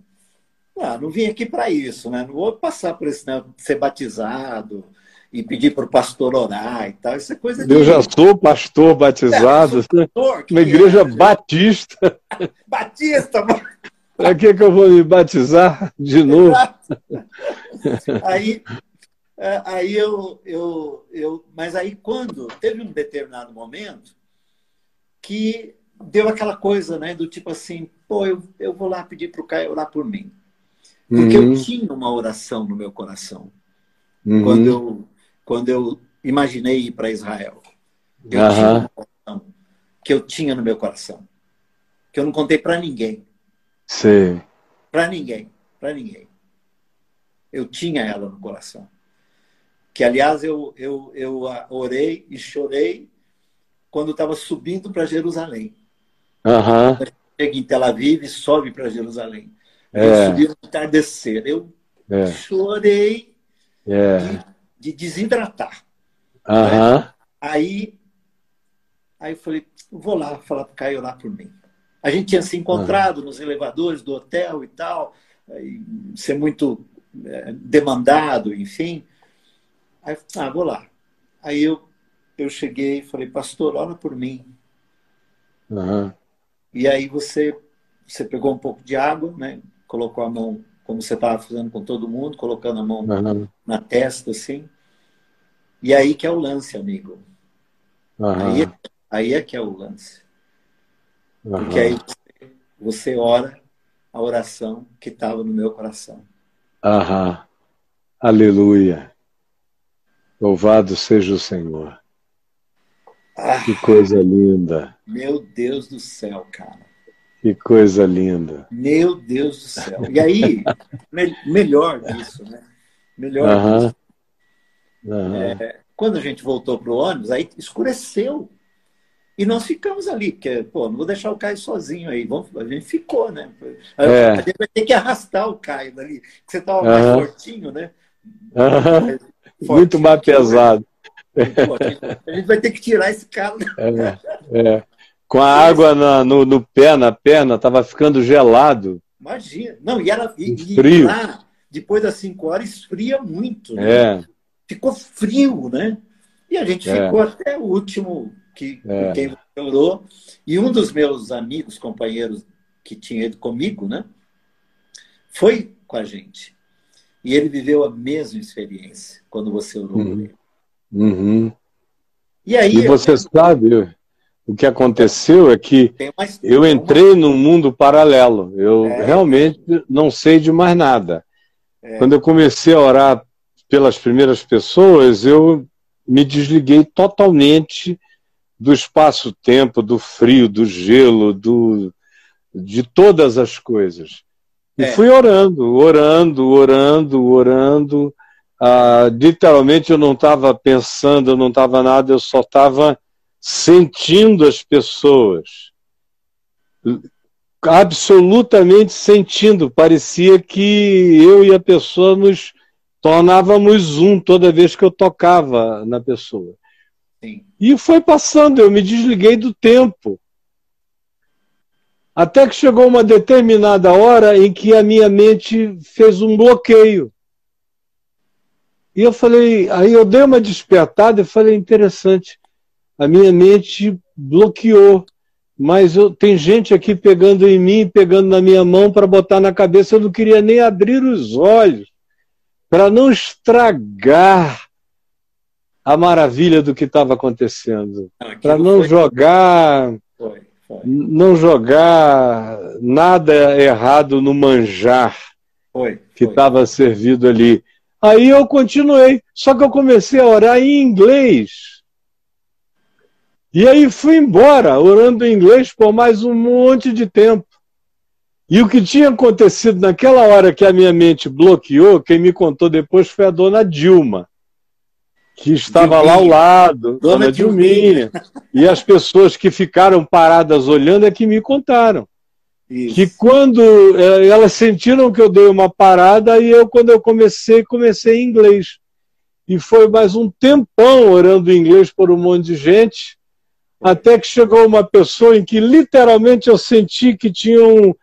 ah, não vim aqui para isso, né? Não vou passar por isso, né? Ser batizado e pedir para o pastor orar e tal. Isso é coisa de. Eu já sou pastor batizado. É, pastor, uma igreja é? batista. [LAUGHS] batista, mano. Para que, que eu vou me batizar de novo? aí, é, aí eu, eu, eu. Mas aí quando teve um determinado momento que deu aquela coisa, né? Do tipo assim, pô, eu, eu vou lá pedir para o Caio orar por mim. Porque uhum. eu tinha uma oração no meu coração. Uhum. Quando, eu, quando eu imaginei ir para Israel. Eu uhum. tinha uma oração que eu tinha no meu coração. Que eu não contei para ninguém. Sim. Para ninguém. Para ninguém. Eu tinha ela no coração. Que, aliás, eu, eu, eu orei e chorei quando estava subindo para Jerusalém. Uhum. Chega em Tel Aviv e sobe para Jerusalém. É. Eu subi no entardecer. Eu é. chorei é. de, de, desidratar. Uhum. Né? Aí, aí eu falei, vou lá falar para o Caio lá por mim. A gente tinha se encontrado uhum. nos elevadores do hotel e tal, ser muito é, demandado, enfim. Aí, ah, vou lá. Aí eu eu cheguei e falei, pastor, ora por mim. Uhum. E aí você, você pegou um pouco de água, né? colocou a mão, como você estava fazendo com todo mundo, colocando a mão uhum. na testa, assim. E aí que é o lance, amigo. Uhum. Aí, é, aí é que é o lance. Porque aí você, você ora a oração que estava no meu coração. Aham. Aleluia. Louvado seja o Senhor. Ah, que coisa linda. Meu Deus do céu, cara. Que coisa linda. Meu Deus do céu. E aí, [LAUGHS] me, melhor disso, né? Melhor uh -huh. disso. É, quando a gente voltou para o ônibus, aí escureceu. E nós ficamos ali, porque, pô, não vou deixar o Caio sozinho aí. Vamos, a gente ficou, né? É. A gente vai ter que arrastar o Caio dali, porque você estava -huh. mais fortinho, né? Fortinho, Muito mais pesado. Pô, a gente vai ter que tirar esse cara. É, é. Com a água na, no, no, pé, na perna, estava ficando gelado. Imagina. Não, e era e, e lá, depois das 5 horas, esfria muito. Né? É. Ficou frio, né? E a gente é. ficou até o último que é. quem orou. E um dos meus amigos, companheiros que tinha ido comigo, né? Foi com a gente. E ele viveu a mesma experiência quando você orou uhum. ele. Uhum. E aí. E você eu... sabe, o que aconteceu é que eu entrei num mundo paralelo. Eu é. realmente não sei de mais nada. É. Quando eu comecei a orar pelas primeiras pessoas, eu me desliguei totalmente do espaço-tempo, do frio, do gelo, do, de todas as coisas. E é. fui orando, orando, orando, orando. Ah, literalmente eu não estava pensando, eu não estava nada, eu só estava sentindo as pessoas. Absolutamente sentindo. Parecia que eu e a pessoa nos tornávamos um toda vez que eu tocava na pessoa. Sim. E foi passando, eu me desliguei do tempo. Até que chegou uma determinada hora em que a minha mente fez um bloqueio. E eu falei, aí eu dei uma despertada e falei, interessante, a minha mente bloqueou, mas eu, tem gente aqui pegando em mim, pegando na minha mão para botar na cabeça, eu não queria nem abrir os olhos, para não estragar a maravilha do que estava acontecendo, para não foi... jogar foi, foi. não jogar nada errado no manjar que estava servido ali. Aí eu continuei, só que eu comecei a orar em inglês. E aí fui embora, orando em inglês por mais um monte de tempo. E o que tinha acontecido naquela hora que a minha mente bloqueou, quem me contou depois foi a dona Dilma, que estava Dilminha. lá ao lado, dona, dona Dilminha. Dilminha. E as pessoas que ficaram paradas olhando é que me contaram. Isso. Que quando é, elas sentiram que eu dei uma parada, e eu, quando eu comecei, comecei em inglês. E foi mais um tempão orando em inglês por um monte de gente, até que chegou uma pessoa em que literalmente eu senti que tinha um,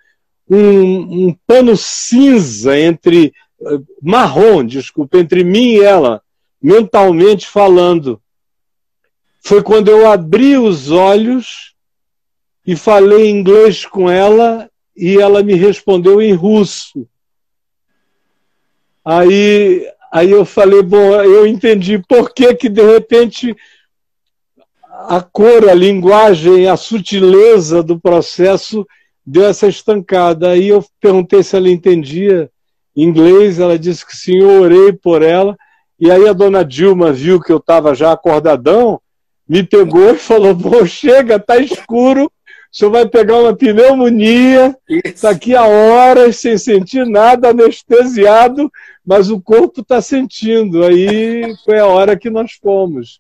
um, um pano cinza entre eh, marrom, desculpa, entre mim e ela, mentalmente falando. Foi quando eu abri os olhos e falei inglês com ela e ela me respondeu em russo. Aí, aí eu falei, bom, eu entendi por que que de repente a cor, a linguagem, a sutileza do processo deu essa estancada. Aí eu perguntei se ela entendia inglês, ela disse que sim, eu orei por ela. E aí a dona Dilma viu que eu estava já acordadão, me pegou e falou: Bom, chega, tá escuro, o senhor vai pegar uma pneumonia, está aqui há horas sem sentir nada, anestesiado, mas o corpo está sentindo. Aí foi a hora que nós fomos.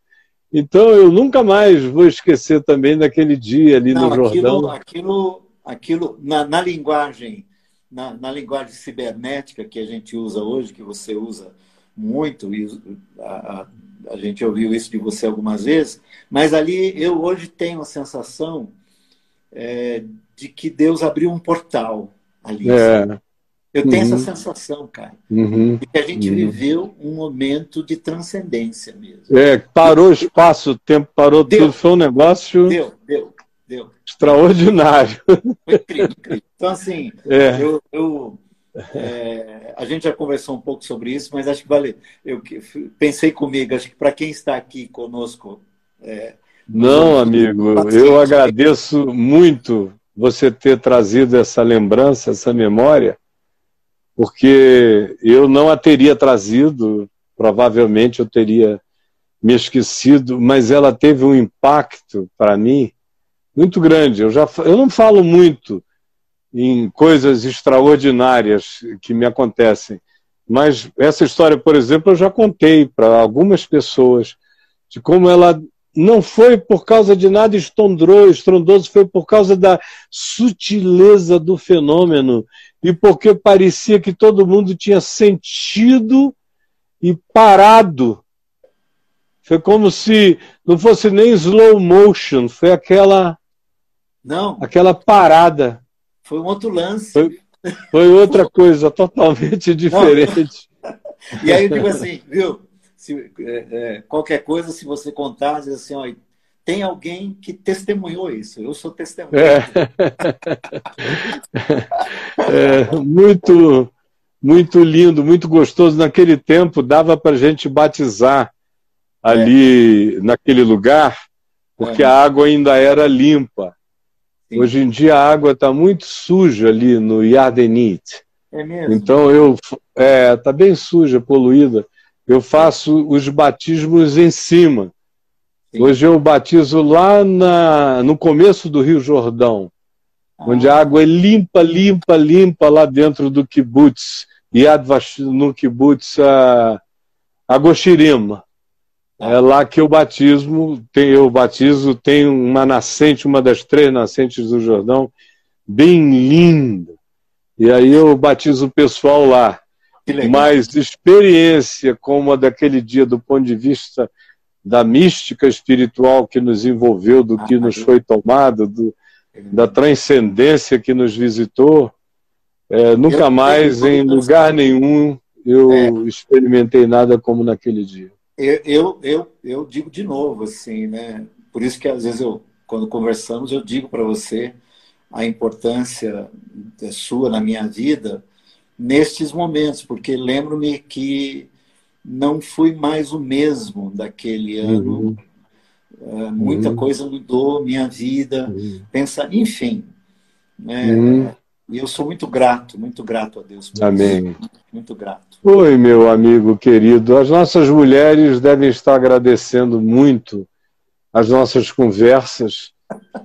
Então eu nunca mais vou esquecer também daquele dia ali Não, no Jordão. Aquilo, aquilo na, na linguagem, na, na, linguagem cibernética que a gente usa hoje, que você usa muito, e a, a, a gente ouviu isso de você algumas vezes, mas ali eu hoje tenho a sensação é, de que Deus abriu um portal ali. É. Eu tenho uhum. essa sensação, cara, uhum. de que a gente uhum. viveu um momento de transcendência mesmo. É, parou o espaço, o tempo parou deu. tudo, foi um negócio. Deu, deu, deu. Extraordinário. Foi incrível, incrível. Então, assim, é. eu, eu é, a gente já conversou um pouco sobre isso, mas acho que vale. Eu pensei comigo, acho que para quem está aqui conosco é, não, amigo, eu agradeço muito você ter trazido essa lembrança, essa memória, porque eu não a teria trazido, provavelmente eu teria me esquecido, mas ela teve um impacto para mim muito grande. Eu, já, eu não falo muito em coisas extraordinárias que me acontecem, mas essa história, por exemplo, eu já contei para algumas pessoas de como ela não foi por causa de nada estrondoso, foi por causa da sutileza do fenômeno e porque parecia que todo mundo tinha sentido e parado. Foi como se não fosse nem slow motion, foi aquela não, aquela parada. Foi um outro lance. Foi, foi outra coisa totalmente [LAUGHS] diferente. [LAUGHS] E aí eu digo assim, viu? Se, é, é, qualquer coisa, se você contar, diz assim, ó, tem alguém que testemunhou isso. Eu sou testemunha. É. [LAUGHS] é, muito, muito lindo, muito gostoso. Naquele tempo dava para a gente batizar ali é. naquele lugar, porque a água ainda era limpa. Sim. Hoje em dia a água está muito suja ali no Yardenit. É mesmo? Então eu é, tá bem suja, poluída eu faço os batismos em cima. Sim. Hoje eu batizo lá na, no começo do Rio Jordão, ah. onde a água é limpa, limpa, limpa lá dentro do kibbutz, Yad Vash, no kibbutz a, Agoshirima. Ah. É lá que eu batismo, tem, eu batizo, tem uma nascente, uma das três nascentes do Jordão, bem linda. E aí eu batizo o pessoal lá. Mas experiência como a daquele dia, do ponto de vista da mística espiritual que nos envolveu, do que ah, nos foi tomado, do, da transcendência que nos visitou. É, nunca eu, mais, eu, em lugar nenhum, eu é, experimentei nada como naquele dia. Eu, eu, eu, eu digo de novo, assim, né? Por isso que às vezes eu, quando conversamos, eu digo para você a importância sua na minha vida nestes momentos, porque lembro-me que não fui mais o mesmo daquele ano. Uhum. Uh, muita uhum. coisa mudou, minha vida, uhum. pensa, enfim. Né? Uhum. E eu sou muito grato, muito grato a Deus. Amém. Isso. Muito grato. Oi, meu amigo querido. As nossas mulheres devem estar agradecendo muito as nossas conversas.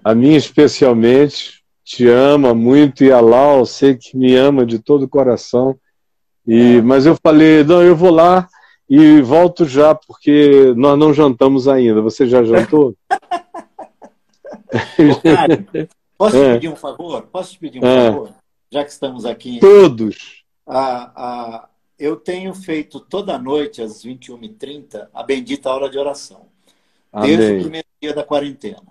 A minha, especialmente, te ama muito e a Lau, sei que me ama de todo o coração. E, é. Mas eu falei, não, eu vou lá e volto já, porque nós não jantamos ainda. Você já jantou? Ô, [LAUGHS] [LAUGHS] posso te é. pedir um favor? Posso te pedir um é. favor? Já que estamos aqui. Todos. Ah, ah, eu tenho feito toda noite, às 21h30, a bendita hora de oração. Amém. Desde o primeiro dia da quarentena.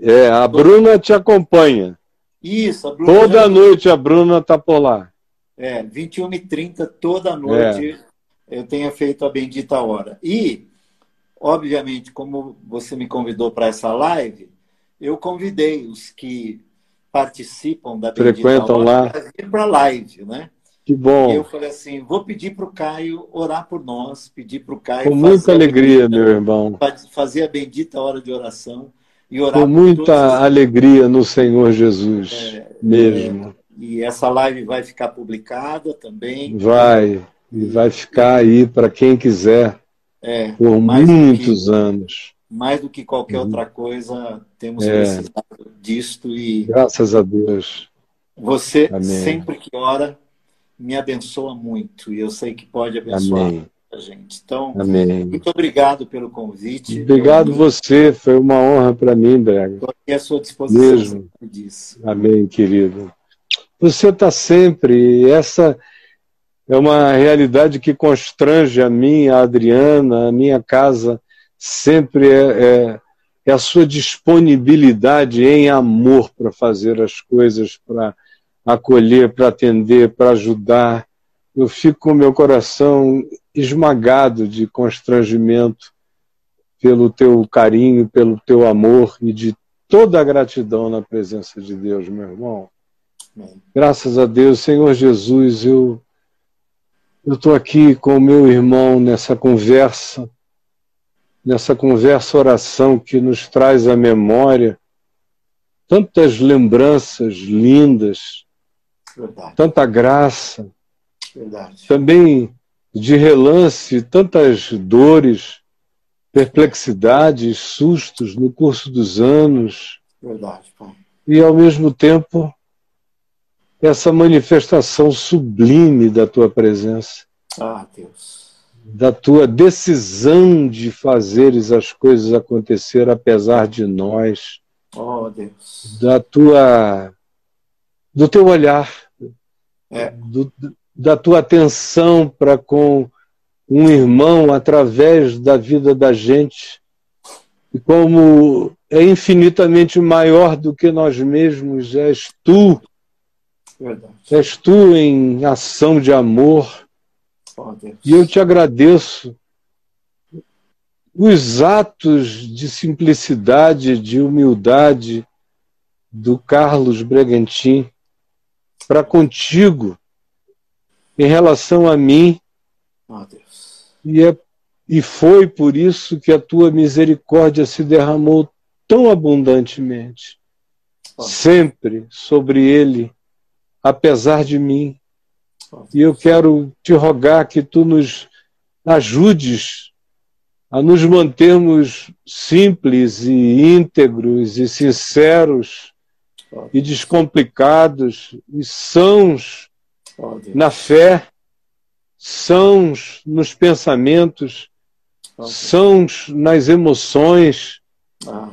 É, a Bruna te acompanha. Isso, a Bruna. Toda já... noite a Bruna está por lá. É, 21h30, toda noite. É eu tenha feito a bendita hora. E, obviamente, como você me convidou para essa live, eu convidei os que participam da bendita Frequentam hora lá. para vir para a live, né? Que bom. E eu falei assim, vou pedir para o Caio orar por nós, pedir para o Caio... Com muita alegria, bendita, meu irmão. Fazer a bendita hora de oração e orar Com muita alegria no Senhor Jesus, é, mesmo. É, e essa live vai ficar publicada também. Vai. E vai ficar aí para quem quiser é, por muitos que, anos. Mais do que qualquer uhum. outra coisa, temos é. necessidade disto e. Graças a Deus. Você, Amém. sempre que ora, me abençoa muito. E eu sei que pode abençoar Amém. A gente. Então, Amém. muito obrigado pelo convite. Obrigado você, foi uma honra para mim, Brega. Estou aqui à sua disposição Mesmo. disso. Amém, querido. Você está sempre. Essa é uma realidade que constrange a mim, a Adriana, a minha casa, sempre é, é, é a sua disponibilidade em amor para fazer as coisas, para acolher, para atender, para ajudar. Eu fico com meu coração esmagado de constrangimento pelo teu carinho, pelo teu amor e de toda a gratidão na presença de Deus, meu irmão. Graças a Deus, Senhor Jesus, eu eu estou aqui com o meu irmão nessa conversa, nessa conversa oração que nos traz à memória tantas lembranças lindas, Verdade. tanta graça, Verdade. também de relance, tantas dores, perplexidades, sustos no curso dos anos. Verdade, pai. E ao mesmo tempo essa manifestação sublime da tua presença. Ah, Deus. Da tua decisão de fazeres as coisas acontecer apesar de nós. Oh, Deus. Da tua do teu olhar, é. do, da tua atenção para com um irmão através da vida da gente. E como é infinitamente maior do que nós mesmos, és tu Verdade. És tu em ação de amor. Oh, e eu te agradeço os atos de simplicidade, de humildade do Carlos Bregantin para contigo em relação a mim. Oh, e, é, e foi por isso que a tua misericórdia se derramou tão abundantemente, oh, sempre sobre ele apesar de mim. E eu quero te rogar que tu nos ajudes a nos mantermos simples e íntegros e sinceros e descomplicados e sãos na fé, sãos nos pensamentos, sãos nas emoções, ah,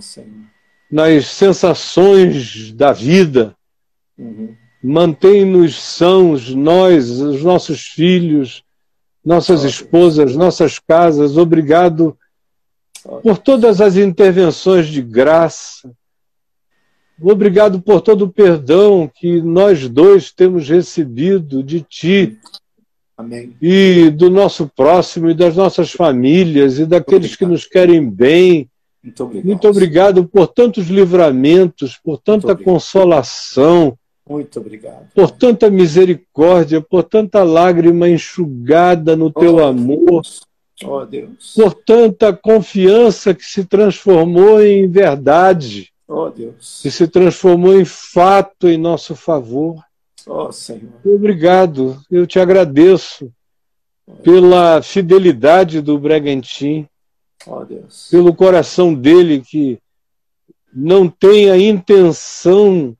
nas sensações da vida. Uhum. Mantém-nos sãos, nós, os nossos filhos, nossas esposas, nossas casas. Obrigado por todas as intervenções de graça, Obrigado por todo o perdão que nós dois temos recebido de Ti. Amém. E do nosso próximo, e das nossas famílias, e daqueles que nos querem bem. Muito obrigado. Muito obrigado por tantos livramentos, por tanta consolação, Muito obrigado. por tanta misericórdia, por tanta lágrima enxugada no teu Oh, amor, Oh, Deus. por tanta confiança que se transformou em verdade, Oh, Deus. que se transformou em fato em nosso favor. Oh, Senhor. Obrigado, eu te agradeço pela fidelidade do Bregantin, Oh, pelo coração dele que não tem a intenção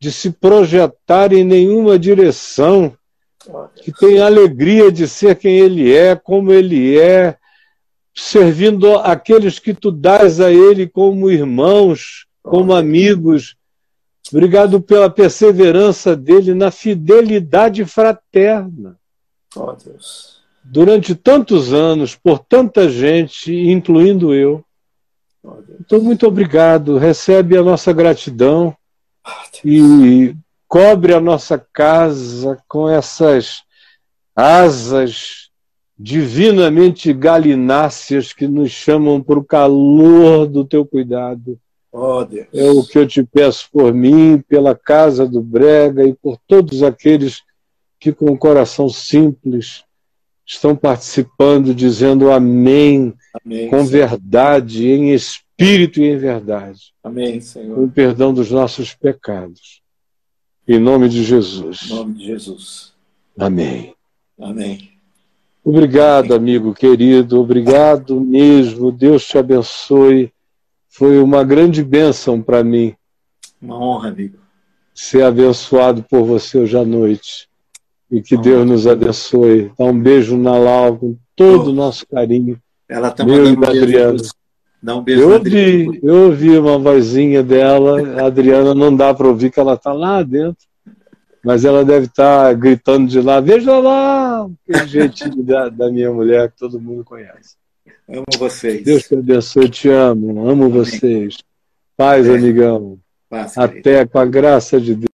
de se projetar em nenhuma direção, Oh, que tem a alegria de ser quem ele é, como ele é, servindo aqueles que tu dás a ele como irmãos, como amigos. Obrigado pela perseverança dele na fidelidade fraterna. Oh, Deus. Durante tantos anos, por tanta gente, incluindo eu. Oh. Então, muito obrigado. Recebe a nossa gratidão Deus. e cobre a nossa casa com essas asas divinamente galináceas que nos chamam para o calor do teu cuidado. Oh, Deus. É o que eu te peço por mim, pela casa do Brega e por todos aqueles que, com o coração simples, estão participando, dizendo amém, Amém. com Senhor. verdade, em espírito e em verdade, Amém, com Senhor. o perdão dos nossos pecados. Em nome de Em Jesus. nome de Jesus. Amém. Amém. Obrigado, amigo querido, obrigado mesmo. Deus te abençoe. Foi uma grande bênção para mim Uma honra, amigo. ser abençoado por você hoje à noite. E que. Deus nos abençoe. Dá um beijo na Lau com todo o nosso carinho. Ela está Meu mandando e um da beijo. Adriana. Dá um beijo Eu ouvi, eu ouvi uma vozinha dela. A Adriana não dá para ouvir que ela está lá dentro. Mas ela deve estar gritando de lá, veja lá! Aquele jeitinho da, da minha mulher que todo mundo conhece. Amo vocês. Deus te abençoe, te amo, amo vocês. Paz, amigão. Paz, querido. Até com a graça de Deus.